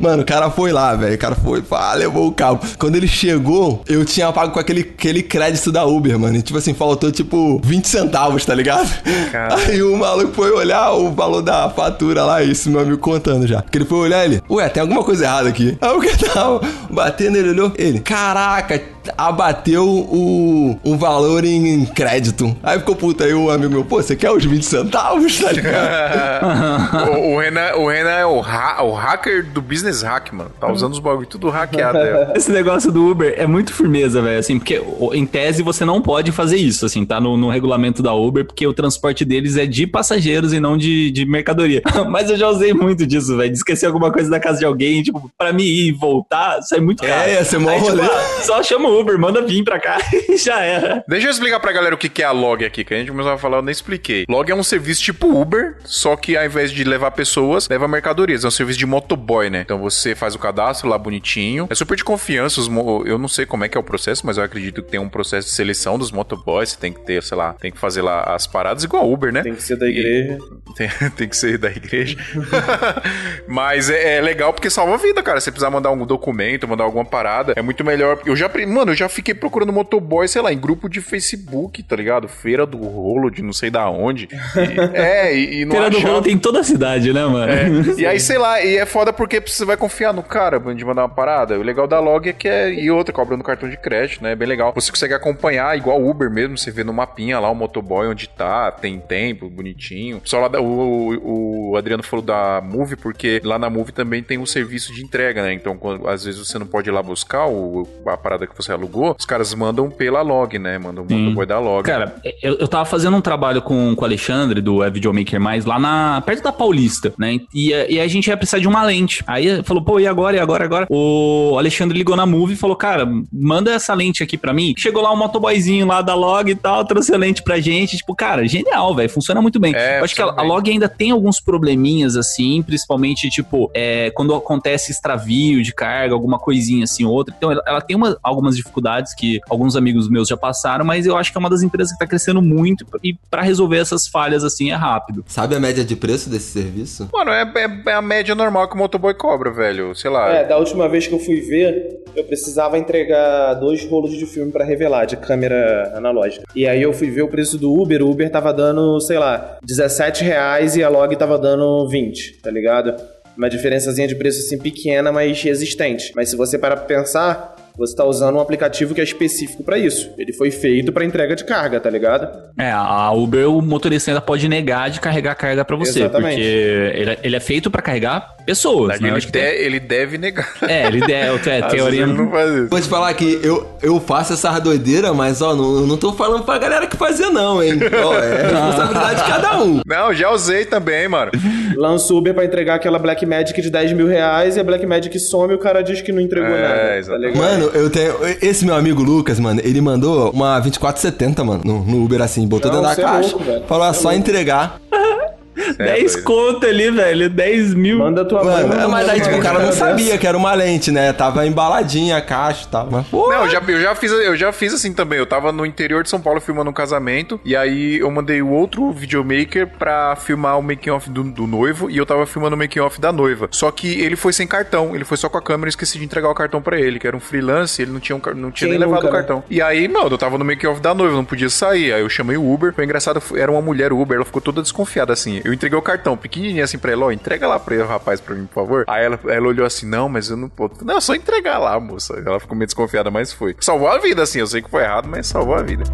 Mano, o cara foi lá, velho. O cara foi, pá, levou o cabo. Quando ele chegou, eu tinha pago com aquele, aquele crédito da Uber, mano. E, tipo assim, faltou, tipo, 20 centavos, tá ligado? Aí o maluco foi olhar o valor da fatura lá, isso meu amigo contando já. Que ele foi olhar ele, ué, tem alguma coisa errada aqui. Aí o que tava batendo, ele olhou, ele, caraca, abateu o, um valor em crédito. Aí ficou puta, aí o amigo meu, pô, você quer os 20 centavos, tá ligado? o, o Renan, o Renan é o, ha- o hacker do business hack, mano. Tá usando os bagulho tudo hackeado. é. Esse negócio do Uber é muito firmeza, velho, assim, porque o- em tese você não pode fazer isso, assim, tá no, no regulamento da Uber, porque o transporte deles é de passageiros e não de, de mercadoria. Mas eu já usei muito disso, velho, de esquecer alguma coisa da casa de alguém, tipo, pra mim ir e voltar, sai muito caro. É, ia ser mó Aí, tipo, rolê. ah, só chama Uber, manda vir pra cá e já era. Deixa eu explicar pra galera o que é a Log aqui, que a gente começou a falar, eu nem expliquei. Log é um serviço tipo Uber, só que ao invés de levar pessoas, leva mercadorias. É um serviço de motoboy, né? Então você faz o cadastro lá bonitinho. É super de confiança. Os mo- eu não sei como é que é o processo, mas eu acredito que tem um processo de seleção dos motoboys. Você tem que ter, sei lá, tem que fazer lá as paradas igual Uber, né? Tem que ser da igreja. Tem, tem que ser da igreja. Mas é, é legal porque salva a vida, cara. Se você precisar mandar algum documento, mandar alguma parada, é muito melhor. Eu já, pre- mano, eu já fiquei procurando motoboy, sei lá, em grupo de Facebook, tá ligado? Feira do rolo de não sei da onde. E- é, e, e não Feira do achava- Rolo tem em toda a cidade, né, mano? é, e aí, sei lá, e é foda porque você vai confiar no cara de mandar uma parada. O legal da log é que é. E outra, cobra no cartão de crédito, né? É bem legal. Você consegue acompanhar, igual Uber mesmo, você vê no mapinha lá o motoboy onde tá, tem tempo, bonitinho. Só lá da, o, o Adriano falou da Move, porque lá na Move também tem um serviço de entrega, né? Então, quando, às vezes você não pode ir lá buscar o, a parada que você alugou, os caras mandam pela log, né? Mandam o Sim. motoboy da log. Cara, eu, eu tava fazendo um trabalho com, com o Alexandre, do É Videomaker Mais, lá na, perto da Paulista, né? E, e a gente ia precisar de uma lente. Aí falou, pô, e agora, e agora, e agora? O Alexandre ligou na Move e falou, cara, manda essa lente aqui pra mim. Chegou lá um motoboyzinho lá da Log e tal, trouxe a lente pra gente. Tipo, cara, genial, velho, funciona muito bem. É, eu acho que a, a. Log ainda tem alguns probleminhas, assim, principalmente, tipo, é, quando acontece extravio de carga, alguma coisinha assim, outra. Então, ela, ela tem uma- algumas dificuldades que alguns amigos meus já passaram, mas eu acho que é uma das empresas que tá crescendo muito e pra resolver essas falhas, assim, é rápido. Sabe a média de preço desse serviço? Mano, é, é- é a média normal que o motoboy cobra, velho. Sei lá. É, da última vez que eu fui ver, eu precisava entregar dois rolos de filme pra revelar, de câmera analógica. E aí eu fui ver o preço do Uber, o Uber tava dando, sei lá, 17 reais e a Log tava dando 20, tá ligado? Uma diferençazinha de preço assim pequena, mas existente. Mas se você parar pra pensar, você tá usando um aplicativo que é específico pra isso. Ele foi feito pra entrega de carga, tá ligado? É, a Uber, o motorista ainda pode negar de carregar carga pra você, Exatamente. porque ele, ele é feito pra carregar pessoas, né? Ele, tem- de- ele deve negar. É, ele é, é vezes teoria. ele não faz isso. Vou te falar que eu, eu faço essa doideira, mas ó, não, eu não tô falando pra galera que fazer, não, hein? Ó, é responsabilidade de cada um. Não, já usei também, mano. Lança o Uber pra entregar aquela Black Magic de 10 mil reais e a Black Magic some e o cara diz que não entregou É, nada. Tá exatamente. ligado? Mano, eu tenho. Esse meu amigo Lucas, mano, ele mandou uma 2470, mano, no, no Uber assim, botou Não, dentro da é caixa. louco, velho. falou, é Cê é só louco. entregar. 10 doido. conto ali, velho. 10 mil. Manda tua mãe. Mano, manda mas aí, tipo, o cara não dessa. sabia que era uma lente, né? Tava embaladinha a caixa e tal. Mas, Não, eu já, eu, já fiz, eu já fiz assim também. Eu tava no interior de São Paulo filmando um casamento. E aí eu mandei o outro videomaker pra filmar o making off do, do noivo. E eu tava filmando o making off da noiva. Só que ele foi sem cartão. Ele foi só com a câmera e esqueci de entregar o cartão pra ele, que era um freelance. Ele não tinha, um não tinha Quem nem levado nunca, o né? cartão. E aí, mano, eu tava no making off da noiva, não podia sair. Aí eu chamei o Uber. Foi engraçado, era uma mulher Uber. Ela ficou toda desconfiada assim. Eu entreguei o cartão pequenininho assim pra ela, ó, entrega lá pra ele, rapaz, pra mim, por favor. Aí ela, ela olhou assim, não, mas eu não posso. Não, é só entregar lá, moça. Ela ficou meio desconfiada, mas foi. Salvou a vida, assim. Eu sei que foi errado, mas salvou a vida.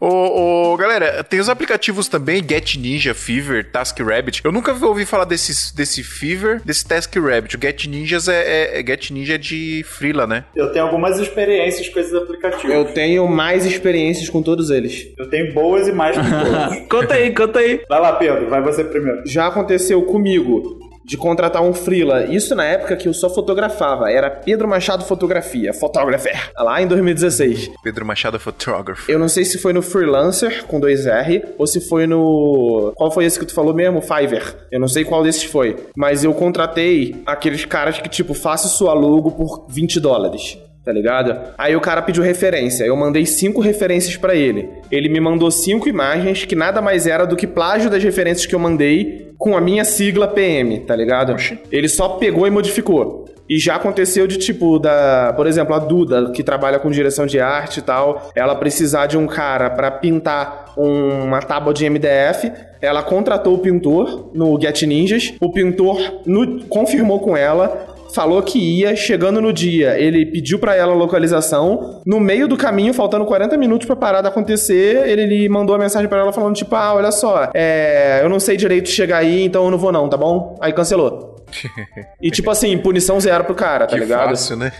Ô, ô, galera, tem os aplicativos também, Get Ninja, Fever, Task Rabbit. Eu nunca ouvi falar desses, desse Fever, desse Task Rabbit. O Get Ninjas é, é- é- Get Ninja é de Freela, né? Eu tenho algumas experiências com esses aplicativos. Eu tenho mais experiências com todos eles. Eu tenho boas e mais com todos. Conta aí, conta aí. Vai lá, Pedro, vai você primeiro. Já aconteceu comigo de contratar um freela. Isso na época que eu só fotografava. Era Pedro Machado Fotografia, Photographer. Lá em 2016. Pedro Machado Photographer. Eu não sei se foi no Freelancer com dois R ou se foi no. Qual foi esse que tu falou mesmo? Fiverr. Eu não sei qual desses foi. Mas eu contratei aqueles caras que, tipo, faça sua logo por 20 dólares. Tá ligado? Aí o cara pediu referência. Eu mandei cinco referências pra ele. Ele me mandou cinco imagens que nada mais era do que plágio das referências que eu mandei com a minha sigla PM, tá ligado? Ele só pegou e modificou. E já aconteceu de tipo, da, por exemplo, a Duda, que trabalha com direção de arte e tal, ela precisar de um cara pra pintar um- uma tábua de MDF, ela contratou o pintor no Get Ninjas, o pintor no- confirmou com ela, falou que ia, chegando no dia, ele pediu pra ela a localização, no meio do caminho, faltando 40 minutos pra parada acontecer, ele, ele mandou a mensagem pra ela falando tipo, ah, olha só, é, eu não sei direito chegar aí, então eu não vou não, tá bom? Aí cancelou. E tipo assim, punição zero pro cara, tá que ligado? fácil, né?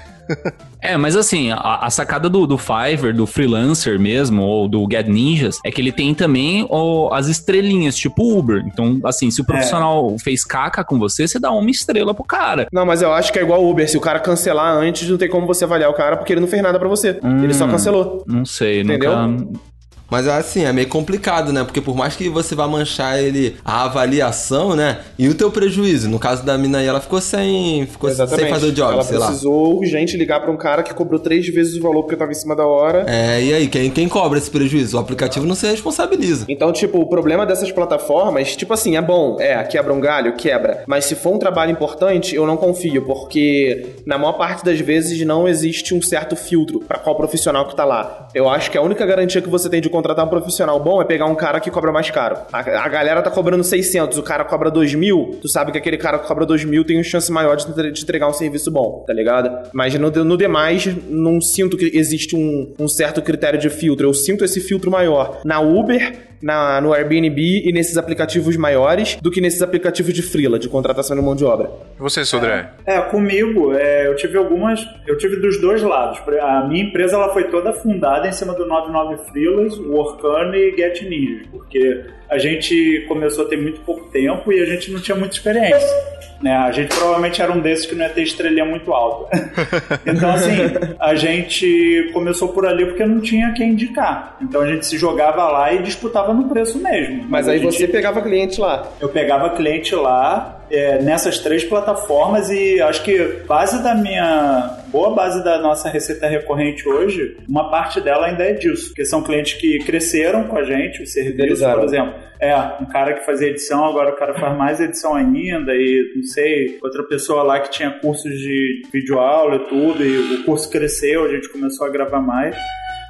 É, mas assim, a, a sacada do, do Fiverr, do freelancer mesmo, ou do Get Ninjas, é que ele tem também ó, as estrelinhas, tipo Uber. Então, assim, se o profissional fez caca com você, você dá uma estrela pro cara. Não, mas eu acho que é igual o Uber. Se o cara cancelar antes, não tem como você avaliar o cara porque ele não fez nada pra você. Ele só cancelou. Não sei, Entendeu? nunca. Mas assim, é meio complicado, né? Porque por mais que você vá manchar ele a avaliação, né? E o teu prejuízo. No caso da mina aí, ela ficou sem. Ficou sem fazer o job, Ela sei lá. precisou urgente ligar pra um cara que cobrou três vezes o valor porque tava em cima da hora. É, e aí, quem, quem cobra esse prejuízo? O aplicativo não se responsabiliza. Então, tipo, o problema dessas plataformas, tipo assim, é bom, é, quebra um galho, quebra. Mas se for um trabalho importante, eu não confio, porque na maior parte das vezes não existe um certo filtro pra qual profissional que tá lá. Eu acho que a única garantia que você tem de contratar um profissional bom é pegar um cara que cobra mais caro. A, a galera tá cobrando 600, o cara cobra 2 mil, tu sabe que aquele cara que cobra 2 mil tem uma chance maior de, entre- de entregar um serviço bom, tá ligado? Mas no, no demais, não sinto que existe um, um certo critério de filtro. Eu sinto esse filtro maior na Uber, na, no Airbnb e nesses aplicativos maiores do que nesses aplicativos de freela, de contratação de mão de obra. E você, Sodré? É, comigo, é, eu tive algumas. Eu tive dos dois lados. A minha empresa ela foi toda fundada em cima do 99 Freelas, Workane e Get Ninja, porque a gente começou a ter muito pouco tempo e a gente não tinha muita experiência. Né? A gente provavelmente era um desses que não ia ter estrelinha muito alta. então, assim, a gente começou por ali porque não tinha quem indicar. Então a gente se jogava lá e disputava no preço mesmo. Mas a aí gente- você pegava cliente lá. eu pegava cliente lá é, nessas três plataformas e acho que base da minha boa base da nossa receita recorrente hoje, uma parte dela ainda é disso, porque são clientes que cresceram com a gente, serviços, Fidelizaram. por exemplo. É, um cara que fazia edição, agora o cara faz mais edição ainda e não sei, outra pessoa lá que tinha cursos de videoaula e tudo, e o curso cresceu, a gente começou a gravar mais.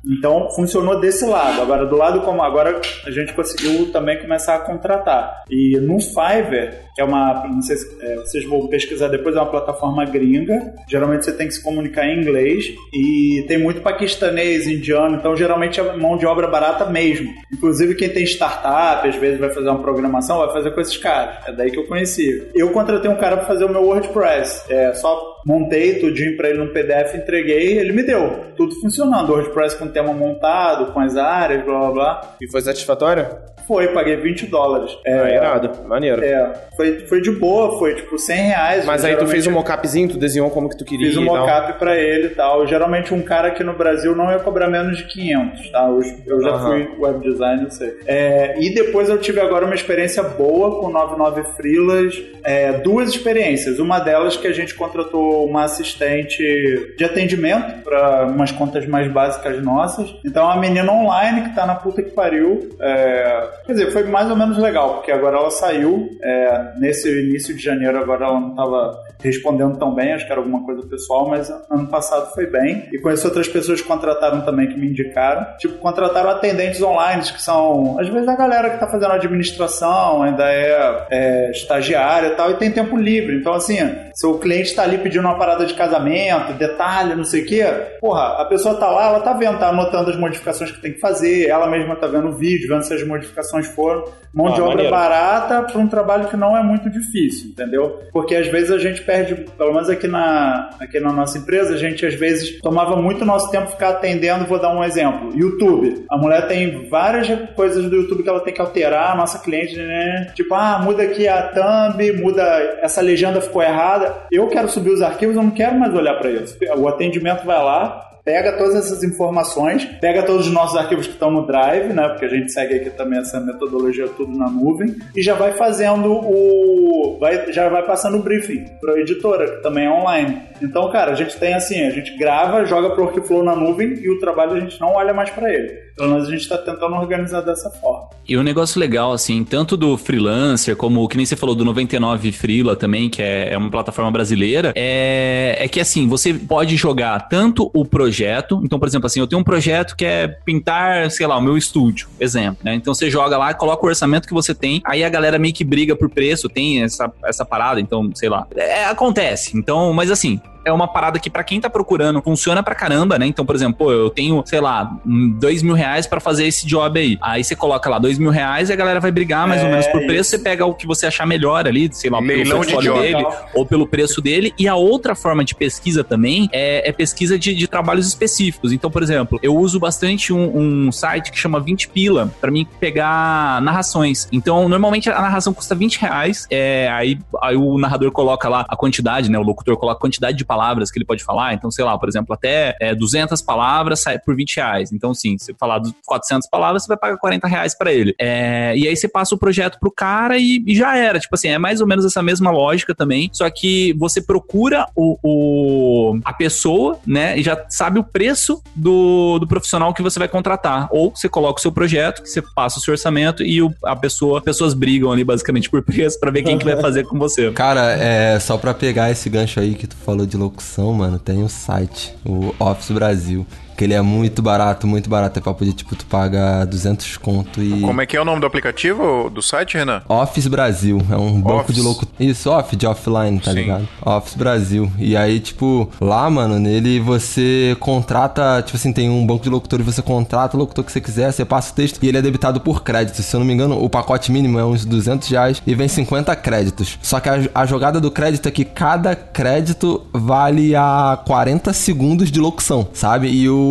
Então funcionou desse lado. Agora, do lado como agora a gente conseguiu também começar a contratar. E no Fiverr, que é uma. Não sei se é, vocês vão pesquisar depois, é uma plataforma gringa. Geralmente você tem que se comunicar em inglês. E tem muito paquistanês, indiano, então geralmente é mão de obra barata mesmo. Inclusive quem tem startup, às vezes vai fazer uma programação, vai fazer com esses caras. É daí que eu conheci. Eu contratei um cara para fazer o meu WordPress. É só montei tudinho pra ele num PDF, entreguei, ele me deu. Tudo funcionando. WordPress com tema montado, com as áreas, blá blá blá. E foi satisfatório? Foi, paguei 20 dólares. É, Ah, irado. Maneiro. é, foi, foi de boa, foi tipo 100 reais. Mas aí tu fez um mockupzinho, tu desenhou como que tu queria Fiz um mockup pra ele e tal. Geralmente um cara aqui no Brasil não ia cobrar menos de 500, tá? Eu, eu já Aham. fui web design, eu sei. É, e depois eu tive agora uma experiência boa com 99 Freelas. É, duas experiências. Uma delas que a gente contratou uma assistente de atendimento para umas contas mais básicas nossas. Então a menina online que tá na puta que pariu. é, quer dizer, foi mais ou menos legal, porque agora ela saiu. é, nesse início de janeiro agora ela não tava respondendo tão bem, acho que era alguma coisa pessoal, mas ano passado foi bem. E conheço outras pessoas que contrataram também que me indicaram. Tipo, contrataram atendentes online, que são, às vezes, a galera que tá fazendo administração, ainda é, é estagiária e tal, e tem tempo livre. Então, assim, se o cliente tá ali pedindo numa parada de casamento, detalhe, não sei o quê, porra, a pessoa tá lá, ela tá vendo, tá anotando as modificações que tem que fazer, ela mesma tá vendo o vídeo, vendo se as modificações foram. Mão Ah, de obra maneiro. barata para um trabalho que não é muito difícil, entendeu? Porque às vezes a gente perde, pelo menos aqui na, aqui na nossa empresa, a gente às vezes tomava muito nosso tempo ficar atendendo, vou dar um exemplo, YouTube. A mulher tem várias coisas do YouTube que ela tem que alterar, a nossa cliente, né? Tipo, ah, muda aqui a thumb, muda essa legenda ficou errada. Eu quero subir os arquivos, eu não quero mais olhar para isso. O atendimento vai lá, pega todas essas informações, pega todos os nossos arquivos que estão no Drive, né? Porque a gente segue aqui também essa metodologia tudo na nuvem e já vai fazendo o, vai, já vai passando o briefing para a editora, que também é online. Então, cara, a gente tem assim, a gente grava, joga pro workflow na nuvem e o trabalho a gente não olha mais para ele. Pelo menos a gente está tentando organizar dessa forma. E um negócio legal, assim, tanto do freelancer, como que nem você falou do 99 Freela também, que é, é uma plataforma brasileira, é, é que assim, você pode jogar tanto o projeto, então, por exemplo, assim, eu tenho um projeto que é pintar, sei lá, o meu estúdio, exemplo, né? Então você joga lá, coloca o orçamento que você tem, aí a galera meio que briga por preço, tem essa, essa parada, então, sei lá. É, acontece. Então, mas assim, é uma parada que pra quem tá procurando funciona pra caramba, né? Então, por exemplo, pô, eu tenho, sei lá, dois mil reais pra fazer esse job aí. Aí você coloca lá dois mil reais e a galera vai brigar mais ou É, menos por preço. isso. Você pega o que você achar melhor ali, sei lá, pelo Leilão de portfólio job. dele ou pelo preço dele. E a outra forma de pesquisa também é, é pesquisa de, de trabalhos específicos. Então, por exemplo, eu uso bastante um, um site que chama 20 Pila pra mim pegar narrações. Então, normalmente a narração custa 20 reais. É, aí, aí o narrador coloca lá a quantidade, né? O locutor coloca a quantidade de palavras que ele pode falar. Então, sei lá, por exemplo, até é, 200 palavras sai por 20 reais. Então, sim, se falar dos 400 palavras, você vai pagar 40 reais pra ele. É, e aí você passa o projeto pro cara e, e já era. Tipo assim, é mais ou menos essa mesma lógica também. Só que você procura o, o- a pessoa, né? E já sabe o preço do, do profissional que você vai contratar. Ou você coloca o seu projeto, você passa o seu orçamento e o- a pessoa, pessoas brigam ali basicamente por preço pra ver quem que vai fazer com você. Cara, é só pra pegar esse gancho aí que tu falou de locução, mano, tem um site, o Office Brasil, que ele é muito barato, muito barato. É papo de tipo, tu paga 200 conto e. Como é que é o nome do aplicativo, do site, Renan? Office Brasil, é um banco Office. de locutor. Isso, off de offline, tá Sim. ligado? Office Brasil. E aí, tipo, lá, mano, nele você contrata, tipo assim, tem um banco de locutor e você contrata o locutor que você quiser, você passa o texto e ele é debitado por crédito. Se eu não me engano, o pacote mínimo é uns 200 reais e vem 50 créditos. Só que a, a jogada do crédito é que cada crédito vale a 40 segundos de locução, sabe? E o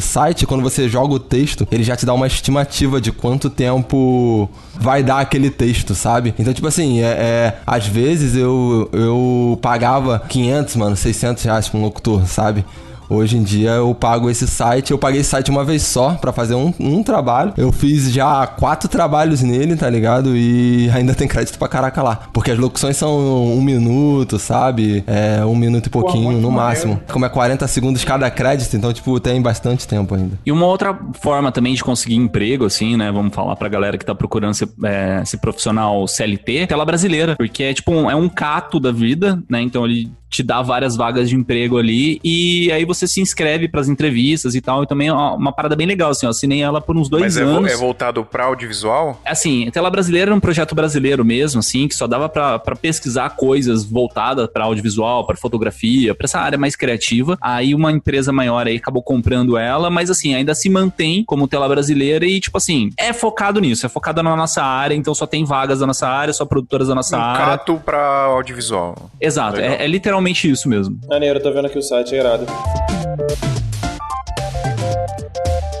site, quando você joga o texto, ele já te dá uma estimativa de quanto tempo vai dar aquele texto, sabe? Então, tipo assim, é, é- às vezes eu, eu pagava 500, mano, 600 reais pra um locutor, sabe? Hoje em dia eu pago esse site, eu paguei esse site uma vez só pra fazer um, um trabalho. Eu fiz já quatro trabalhos nele, tá ligado? E ainda tem crédito pra caraca lá. Porque as locuções são um minuto, sabe? É um minuto e pouquinho muito no maneiro. máximo. Como é 40 segundos cada crédito, então, tipo, tem bastante tempo ainda. E uma outra forma também de conseguir emprego, assim, né? Vamos falar pra galera que tá procurando ser, é, ser profissional CLT, tela brasileira. Porque é tipo um, é um cato da vida, né? Então ele te dá várias vagas de emprego ali e aí você se inscreve pras entrevistas e tal. E também é uma parada bem legal, assim, eu assinei ela por uns dois Mas é, anos. é voltado pra audiovisual? Assim, Tela Brasileira era um projeto brasileiro mesmo, assim, que só dava pra pra pesquisar coisas voltadas pra audiovisual, pra fotografia, pra essa área mais criativa. Aí uma empresa maior aí acabou comprando ela, mas assim, ainda se mantém como Tela Brasileira e, tipo assim, é focado nisso, é focado na nossa área, então só tem vagas da nossa área, só produtoras da nossa Um área. cato pra audiovisual. Exato, é, é literalmente isso mesmo. Maneiro, eu tô vendo aqui o site, é irado.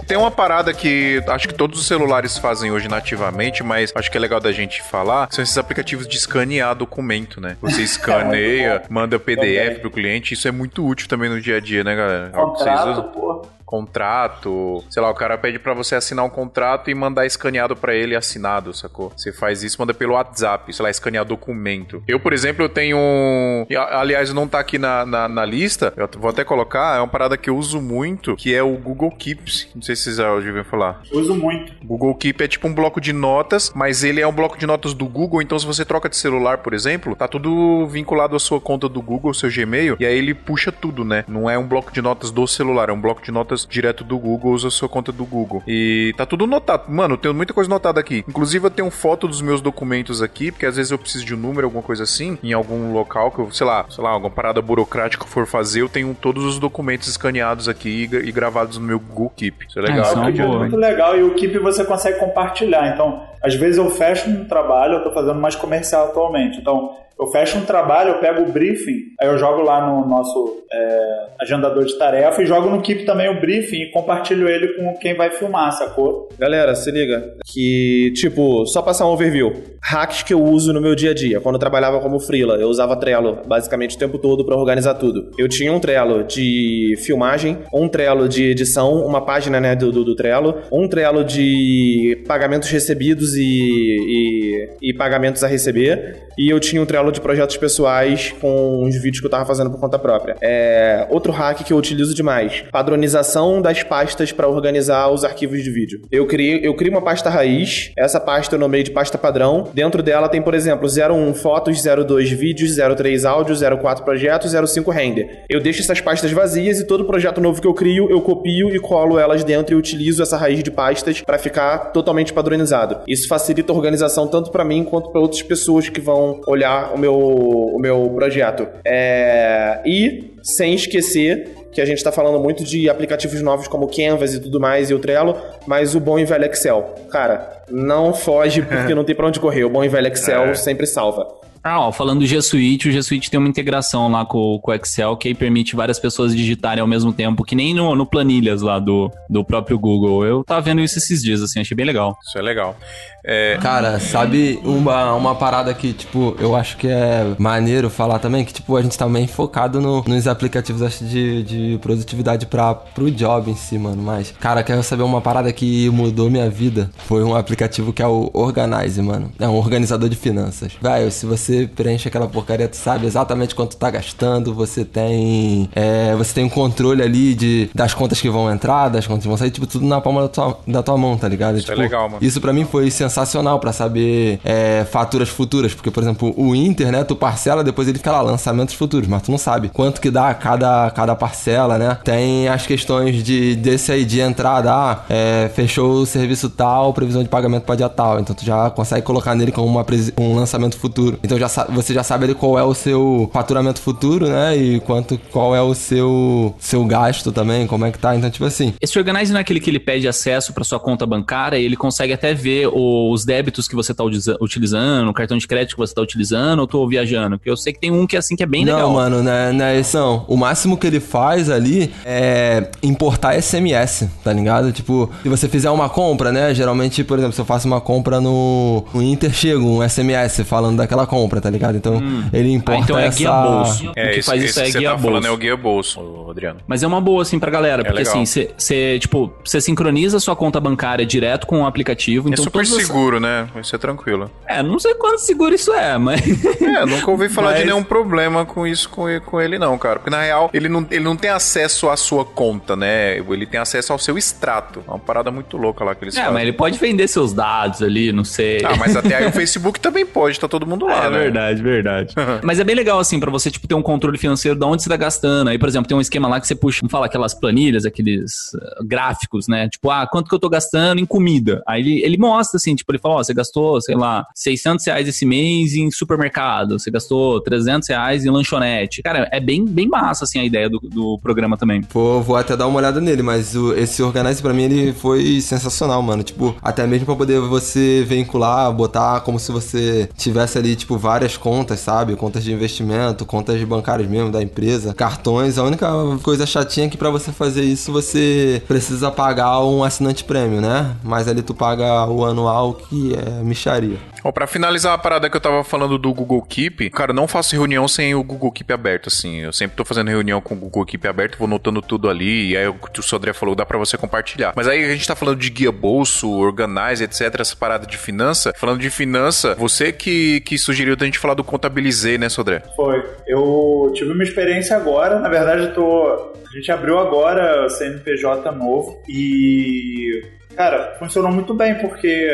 Tem uma parada que acho que todos os celulares fazem hoje nativamente, mas acho que é legal da gente falar, são esses aplicativos de escanear documento, né? Você escaneia, manda PDF Também. pro cliente, isso é muito útil também no dia a dia, né, galera? Contrato, pô. Contrato, sei lá, o cara pede pra você assinar um contrato e mandar escaneado pra ele assinado, sacou? Você faz isso, manda pelo WhatsApp, sei lá, escanear documento. Eu, por exemplo, eu tenho um. Aliás, não tá aqui na, na, na lista, eu vou até colocar, é uma parada que eu uso muito, que é o Google Keeps. Não sei se vocês já ouviram falar. Uso muito. Google Keep é tipo um bloco de notas, mas ele é um bloco de notas do Google, então se você troca de celular, por exemplo, tá tudo vinculado à sua conta do Google, seu Gmail, e aí ele puxa tudo, né? Não é um bloco de notas do celular, é um bloco de notas pessoas direto do Google usam a sua conta do Google. E tá tudo notado. Mano, tem muita coisa notada aqui. Inclusive, eu tenho foto dos meus documentos aqui, porque às vezes eu preciso de um número, alguma coisa assim, em algum local que eu, sei lá, sei lá, alguma parada burocrática que eu for fazer, eu tenho todos os documentos escaneados aqui e, e gravados no meu Google Keep. Isso é legal. isso é Keep é boa. muito legal e o Keep você consegue compartilhar. Então, às vezes eu fecho um trabalho, eu tô fazendo mais comercial atualmente. Então, eu fecho um trabalho, eu pego o briefing, aí eu jogo lá no nosso é, agendador de tarefa e jogo no Keep também o briefing e compartilho ele com quem vai filmar, sacou? Galera, se liga que, tipo, só passar um overview. Hacks que eu uso no meu dia a dia. Quando eu trabalhava como freela, eu usava Trello basicamente o tempo todo pra organizar tudo. Eu tinha um Trello de filmagem, um Trello de edição, uma página, né, do, do, do Trello, um Trello de pagamentos recebidos e, e, e pagamentos a receber, e eu tinha um Trello de projetos pessoais com os vídeos que eu tava fazendo por conta própria. É, outro hack que eu utilizo demais, padronização das pastas para organizar os arquivos de vídeo. Eu criei, eu crio uma pasta raiz, essa pasta eu nomeei de pasta padrão. Dentro dela tem, por exemplo, 01 fotos, 02 vídeos, 03 áudios, 04 projetos, 05 render. Eu deixo essas pastas vazias e todo projeto novo que eu crio, eu copio e colo elas dentro e utilizo essa raiz de pastas para ficar totalmente padronizado. Isso facilita a organização tanto para mim quanto para outras pessoas que vão olhar o meu, o meu projeto. É, e sem esquecer que a gente está falando muito de aplicativos novos como Canvas e tudo mais e o Trello, mas o bom e velho Excel. Cara, não foge porque não tem pra onde correr. O bom e velho Excel É. sempre salva. Ah, ó, falando do G Suite, o G Suite tem uma integração lá com, com o Excel que aí permite várias pessoas digitarem ao mesmo tempo, que nem no, no planilhas lá do, do próprio Google. Eu tava vendo isso esses dias, assim, achei bem legal. Isso é legal. É, Cara, sabe uma, uma parada que, tipo, eu acho que é maneiro falar também, que, tipo, a gente tá bem focado no- nos aplicativos acho, de, de produtividade pra, pro job em si, mano. Mas, cara, quero saber uma parada que mudou minha vida. Foi um aplicativo que é o Organize, mano. É um organizador de finanças. Velho, se você preenche aquela porcaria, tu sabe exatamente quanto tu tá gastando, você tem. É, você tem um controle ali de, das contas que vão entrar, das contas que vão sair, tipo, tudo na palma da tua, da tua mão, tá ligado? Isso é Tipo, legal, mano. Isso pra mim foi sensacional pra saber é, faturas futuras, porque por exemplo, o Inter, né, tu parcela, depois ele fica lá lançamentos futuros, mas tu não sabe quanto que dá cada, cada parcela, né? Tem as questões de desse aí de entrada, ah, é, fechou o serviço tal, previsão de pagamento pra dia tal, então tu já consegue colocar nele como uma um lançamento futuro. Então já você já sabe ali qual é o seu faturamento futuro, né? E quanto qual é o seu seu gasto também, como é que tá. Então tipo assim, Esse Organize não é aquele que ele pede acesso para sua conta bancária e ele consegue até ver os débitos que você tá utiliza- utilizando, o cartão de crédito que você tá utilizando, ou tô viajando? Porque eu sei que tem um que é assim que é bem não, legal. mano, não é, não é esse não. O máximo que ele faz ali é importar SMS, tá ligado? Tipo, se você fizer uma compra, né? Geralmente, por exemplo, se eu faço uma compra no, no Inter, chega um SMS falando daquela compra, tá ligado? Então, ele Ah, importa então é essa... guia bolso. é o que esse, faz isso é guia tá falando bolso. é o guia bolso, Adriano. Mas é uma boa, assim, pra galera, porque legal. assim, você, tipo, você sincroniza sua conta bancária direto com o aplicativo, é então super todas as- seguro, né? Vai ser tranquilo. É, não sei quanto seguro isso é, mas... É, nunca ouvi falar de Mas- nenhum problema com isso com ele, com ele, não, cara. Porque na real, ele não, ele não tem acesso à sua conta, né? Ele tem acesso ao seu extrato. É uma parada muito louca lá que eles É, fazem. mas ele pode vender seus dados ali, não sei. Ah, mas até aí o Facebook também pode, tá todo mundo lá, é né? Verdade, verdade. Mas é bem legal, assim, pra você, tipo, ter um controle financeiro de onde você tá gastando. Aí, por exemplo, tem um esquema lá que você puxa, não fala aquelas planilhas, aqueles uh, gráficos, né? Tipo, ah, quanto que eu tô gastando em comida? Aí ele, ele mostra, assim, tipo, ele fala, ó, você gastou, sei lá, 600 reais esse mês em supermercado, você gastou 300 reais em lanchonete. Cara, é bem, bem massa, assim, a ideia do, do programa também. Vou, vou até dar uma olhada nele, mas o- esse Organize pra mim ele foi sensacional, mano. Tipo, até mesmo pra poder você vincular, botar como se você tivesse ali, tipo, várias contas, sabe? Contas de investimento, contas bancárias mesmo da empresa, cartões. A única coisa chatinha é que pra você fazer isso você precisa pagar um assinante prêmio, né? Mas ali tu paga o anual que é micharia. Ó, pra finalizar a parada que eu tava falando do Google Keep, cara, não faço reunião sem o Google Keep aberto, assim. Eu sempre tô fazendo reunião com o Google Keep aberto, vou notando tudo ali, e aí o que o Sodré falou, dá pra você compartilhar. Mas aí a gente tá falando de guia bolso, organize, etc, essa parada de finança. Falando de finança, você que, que sugeriu a gente falar do Contabilizei, né, Sodré? Foi. Eu tive uma experiência agora, na verdade eu tô. A gente abriu agora o CNPJ novo e. Cara, funcionou muito bem, porque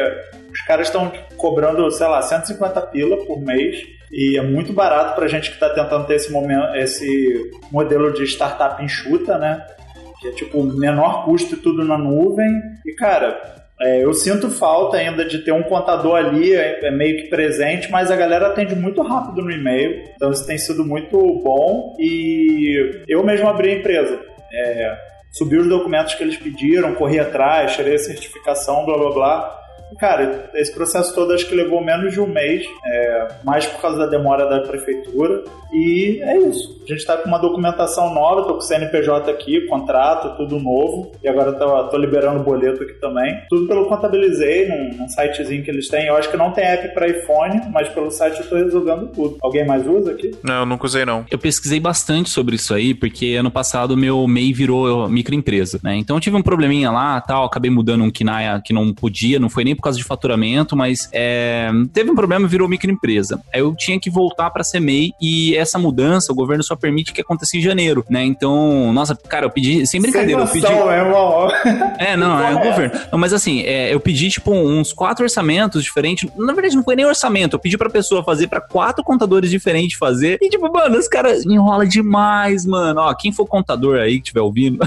os caras estão cobrando, sei lá, 150 pila por mês. E é muito barato pra gente que tá tentando ter esse momento, esse modelo de startup enxuta, né? que é tipo menor custo e tudo na nuvem. E cara, é, eu sinto falta ainda de ter um contador ali, é, é, meio que presente, mas a galera atende muito rápido no e-mail, então isso tem sido muito bom. E eu mesmo abri a empresa. É, subi os documentos que eles pediram, corri atrás, tirei a certificação, blá blá blá. Cara, esse processo todo acho que levou menos de um mês, é, mais por causa da demora da prefeitura. E é isso. A gente está com uma documentação nova, tô com o CNPJ aqui, contrato, tudo novo. E agora tô, tô liberando o boleto aqui também. Tudo pelo Contabilizei, num, num sitezinho que eles têm. Eu acho que não tem app para iPhone, mas pelo site eu tô resolvendo tudo. Alguém mais usa aqui? Não, eu nunca usei não. Eu pesquisei bastante sobre isso aí, porque ano passado meu MEI virou microempresa, né? Então eu tive um probleminha lá, tal, acabei mudando um KINAIA que não podia, não foi nem por causa de faturamento, mas é, teve um problema, virou microempresa. Aí eu tinha que voltar para ser MEI e essa mudança o governo só permite que aconteça em janeiro, né? Então, nossa, cara, eu pedi, sem brincadeira, Sem eu pedi. noção, é uma... É, não, é o governo. Não, mas assim, é, eu pedi, tipo, uns quatro orçamentos diferentes. Na verdade, não foi nem orçamento. Eu pedi pra pessoa fazer pra quatro contadores diferentes fazer. E, tipo, mano, os caras enrola demais, mano. Ó, quem for contador aí que estiver ouvindo.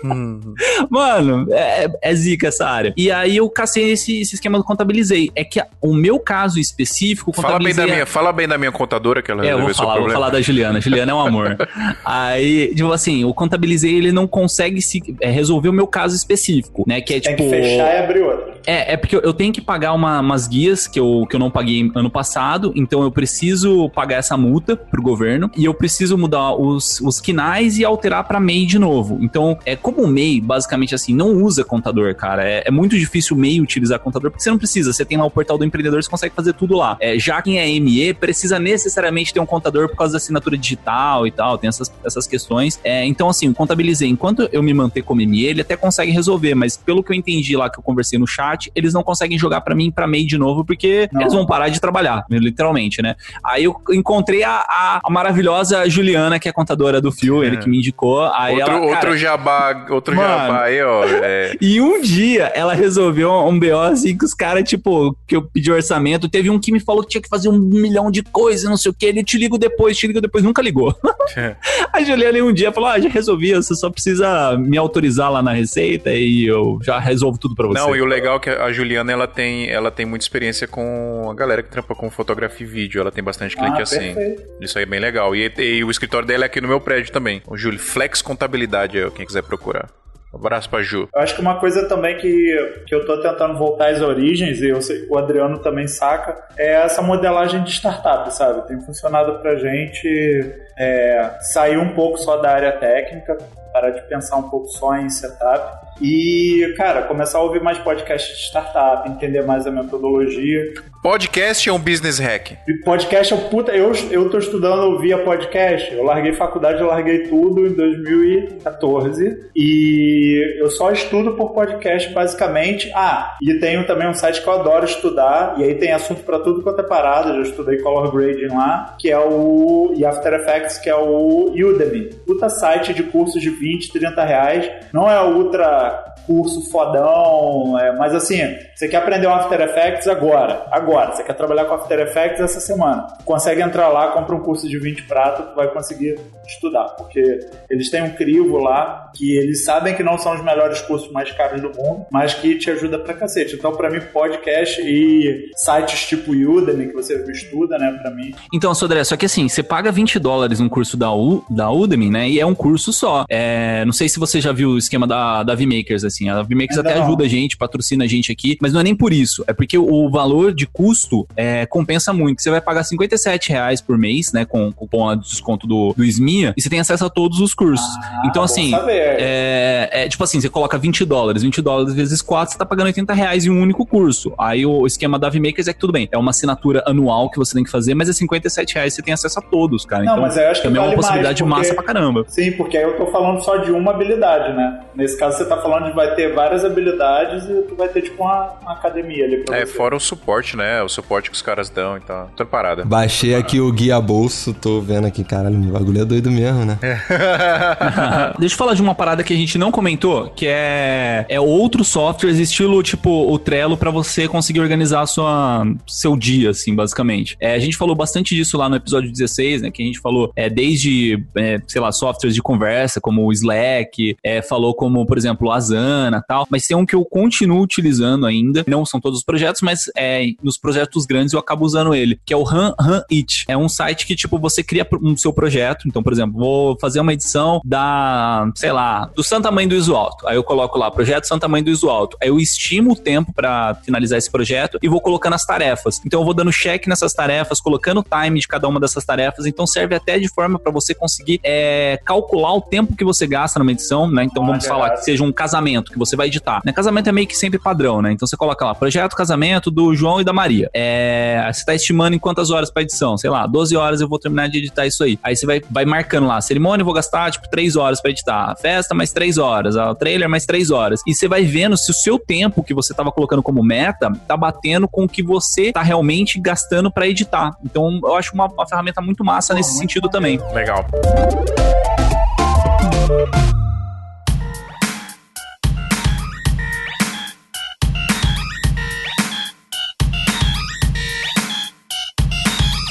mano, é, é zica essa área. E aí eu cacei esse, esse esquema do contabilizei. É que o meu caso específico, Fala bem da minha, fala bem da minha contadora que ela é, eu vou esse falar, vou problema. falar da Juliana. Juliana é um amor. Aí, tipo assim, o contabilizei, ele não consegue se, é, resolver o meu caso específico, né? Que é Tem tipo. que fechar e abrir outra. É, é porque eu- eu tenho que pagar uma- umas guias que eu, que eu não paguei ano passado, então eu preciso pagar essa multa pro governo e eu preciso mudar os, os quinais e alterar pra MEI de novo. Então, é como o MEI, basicamente assim, não usa contador, cara. É, é muito difícil o MEI utilizar contador, porque você não precisa. Você tem lá o portal do empreendedor, você consegue fazer tudo lá. É, já quem é ME precisa necessariamente ter um contador por causa da assinatura digital e tal, tem essas, essas questões. É, então, assim, o contabilizei, enquanto eu me manter como ME, ele até consegue resolver, mas pelo que eu entendi lá que eu conversei no chat, eles não conseguem jogar pra mim pra MEI de novo, porque Não. eles vão parar de trabalhar, literalmente, né? Aí eu encontrei a, a- a maravilhosa Juliana, que é contadora do Fio, ele que me indicou. Aí Outro, ela, cara, outro jabá, outro Mano. jabá aí, ó. é, e um dia ela resolveu um BO assim que os caras, tipo, que eu pedi orçamento. Teve um que me falou que tinha que fazer um milhão de coisas, não sei o que. Ele te ligo depois, te ligo depois, nunca ligou. A Juliana um dia falou: Ah, já resolvi, você só precisa me autorizar lá na receita e eu já resolvo tudo pra você. Não, e o legal é que a Juliana ela tem, ela tem muita experiência com a galera que trampa com fotografia e vídeo. Ela tem bastante cliente Ah, assim. Isso aí é bem legal. E, e o escritório dela é aqui no meu prédio também. O Júlio Flex Contabilidade, aí, quem quiser procurar. Um abraço pra Ju. Eu acho que uma coisa também que, que eu tô tentando voltar às origens, e eu sei, o Adriano também saca, é essa modelagem de startup, sabe? Tem funcionado pra gente é, sair um pouco só da área técnica, parar de pensar um pouco só em setup. E, cara, começar a ouvir mais podcasts de startup, entender mais a metodologia. Podcast é um business hack. E podcast é o puta. Eu, eu tô estudando via podcast. Eu larguei faculdade, eu larguei tudo em 2014. E eu só estudo por podcast, basicamente. Ah, e tenho também um site que eu adoro estudar. E aí tem assunto pra tudo quanto é parada. Já estudei color grading lá, que é o. E After Effects, que é o Udemy. Puta site de cursos de 20, 30 reais. Não é ultra curso fodão, é, mas assim, você quer aprender o After Effects agora, agora, você quer trabalhar com After Effects essa semana, consegue entrar lá, compra um curso de 20 prata, vai conseguir estudar, porque eles têm um crivo lá, que eles sabem que não são os melhores cursos mais caros do mundo, mas que te ajuda pra cacete, então pra mim podcast e sites tipo Udemy, que você estuda, né, pra mim, Então, Sodré, só que assim, você paga 20 dólares num curso da, U, da Udemy, né? E é um curso só. É, não sei se você já viu o esquema da, da VMakers, assim. A VMakers Ainda até não. ajuda a gente, patrocina a gente aqui, mas não é nem por isso. É porque o valor de custo é, compensa muito. Você vai pagar 57 reais por mês, né? Com o cupom de desconto do, do SMIA, e você tem acesso a todos os cursos. então, bom assim, é, é, tipo assim, você coloca 20 dólares, 20 dólares vezes 4, você tá pagando 80 reais em um único curso. Aí o esquema da VMakers é que tudo bem, é uma assinatura anual que você tem que fazer, mas é 57 reais você tem acesso a todos, cara. Não, então, mas eu acho que também é vale uma possibilidade mais, porque- massa pra caramba. Sim, porque aí eu tô falando só de uma habilidade, né? Nesse caso você tá falando de vai ter várias habilidades e tu vai ter tipo uma uma academia ali pra É, você. fora o suporte, né? O suporte que os caras dão e tal. Tô parada. Baixei aqui o guia bolso, tô vendo aqui, caralho, o bagulho é doido mesmo, né? Deixa eu falar de uma parada que a gente não comentou, que é, é outros softwares, estilo tipo o Trello, pra você conseguir organizar a sua, seu dia, assim, basicamente. É, a gente falou bastante disso lá no episódio 16, né? Que a gente falou é, desde, é, sei lá, softwares de conversa, como o Slack, é, falou como, por exemplo, o Asana tal. Mas tem um que eu continuo utilizando ainda. Não são todos os projetos, mas é, nos projetos grandes eu acabo usando ele, que é o Han Han It. É um site que, tipo, você cria um seu projeto. Então, por exemplo, vou fazer uma edição da, sei lá, do Santa Mãe do Iso Alto. Aí eu coloco lá, projeto Santa Mãe do Iso Alto. Aí eu estimo o tempo pra finalizar esse projeto e vou colocando as tarefas. Então eu vou dando check nessas tarefas, colocando o time de cada uma dessas tarefas. Então serve até de forma pra você conseguir é, calcular o tempo que você gasta numa edição, né? Então vamos falar que seja um casamento que você vai editar. Né? Casamento é meio que sempre padrão, né? Então você coloca lá, projeto casamento do João e da Maria. É, você tá estimando em quantas horas pra edição? Sei lá, 12 horas eu vou terminar de editar isso aí. Aí você vai, vai marcando lá, cerimônia eu vou gastar tipo 3 horas pra editar, a festa mais 3 horas, o trailer mais 3 horas. E você vai vendo se o seu tempo que você tava colocando como meta tá batendo com o que você tá realmente gastando pra editar. Então eu acho uma, uma ferramenta muito massa nesse sentido também. Legal.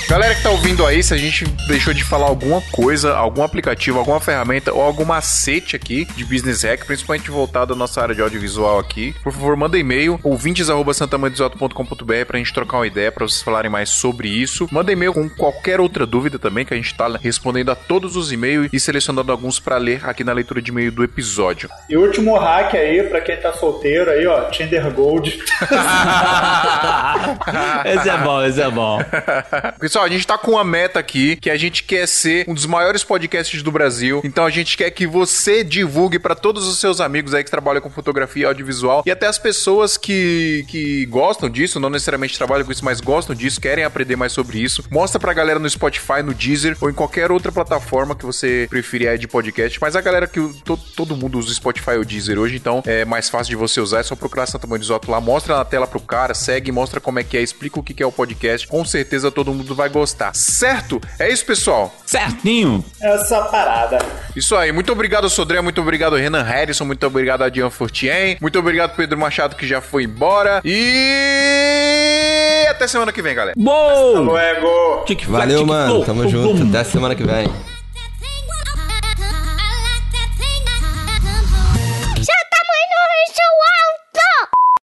Galera que tá ouvindo aí, se a gente deixou de falar alguma coisa, algum aplicativo, alguma ferramenta ou algum macete aqui de Business Hack, principalmente voltado à nossa área de audiovisual aqui, por favor, manda e-mail ouvintes@santamandesoto.com.br pra gente trocar uma ideia, pra vocês falarem mais sobre isso. Manda e-mail com qualquer outra dúvida também, que a gente tá respondendo a todos os e-mails e selecionando alguns pra ler aqui na leitura de e-mail do episódio. E o último hack aí, pra quem tá solteiro aí, ó, Tinder Gold. esse é bom, esse é bom. Pessoal, a gente tá com uma meta aqui que a gente quer ser um dos maiores podcasts do Brasil. Então a gente quer que você divulgue pra todos os seus amigos aí que trabalham com fotografia audiovisual e até as pessoas que, que gostam disso, não necessariamente trabalham com isso, mas gostam disso, querem aprender mais sobre isso. Mostra pra galera no Spotify, no Deezer ou em qualquer outra plataforma que você preferir aí de podcast. Mas a galera que to, todo mundo usa Spotify ou Deezer hoje, então é mais fácil de você usar, é só procurar Santa Mãe do Isoto lá, mostra na tela pro cara, segue, mostra como é que é, explica o que é o podcast. Com certeza todo mundo vai gostar. Certo? É isso, pessoal. Certinho. Essa parada. Isso aí. Muito obrigado, Sodré. Muito obrigado, Renan Harrison. Muito obrigado, Adian Fortien. Muito obrigado, Pedro Machado, que já foi embora. E até semana que vem, galera. Bom! Luego. Valeu, mano. Tamo junto. Até semana que vem.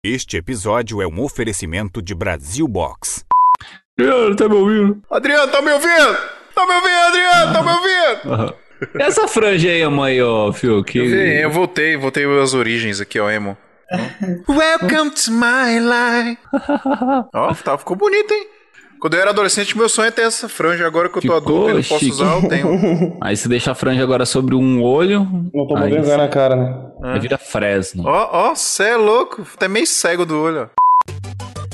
Este episódio é um oferecimento de Brasil Box. Adriano, tá me ouvindo? Adriano, tá me ouvindo? Tá me ouvindo, Adriano? Tá me ouvindo? Essa franja aí, mãe, ó, Fio, que... Eu, vi, eu voltei, voltei às origens aqui, ó, emo. Welcome to my life. Ó, tá, ficou bonito, hein? Quando eu era adolescente, meu sonho é ter essa franja. Agora que eu tô Ficou adulto e não posso chique. usar, eu tenho. Aí você deixa a franja agora sobre um olho, Não tô Aí vergonha na cara, né? aí vira Fresno. Ó, ó, cê é louco. Até meio cego do olho, ó.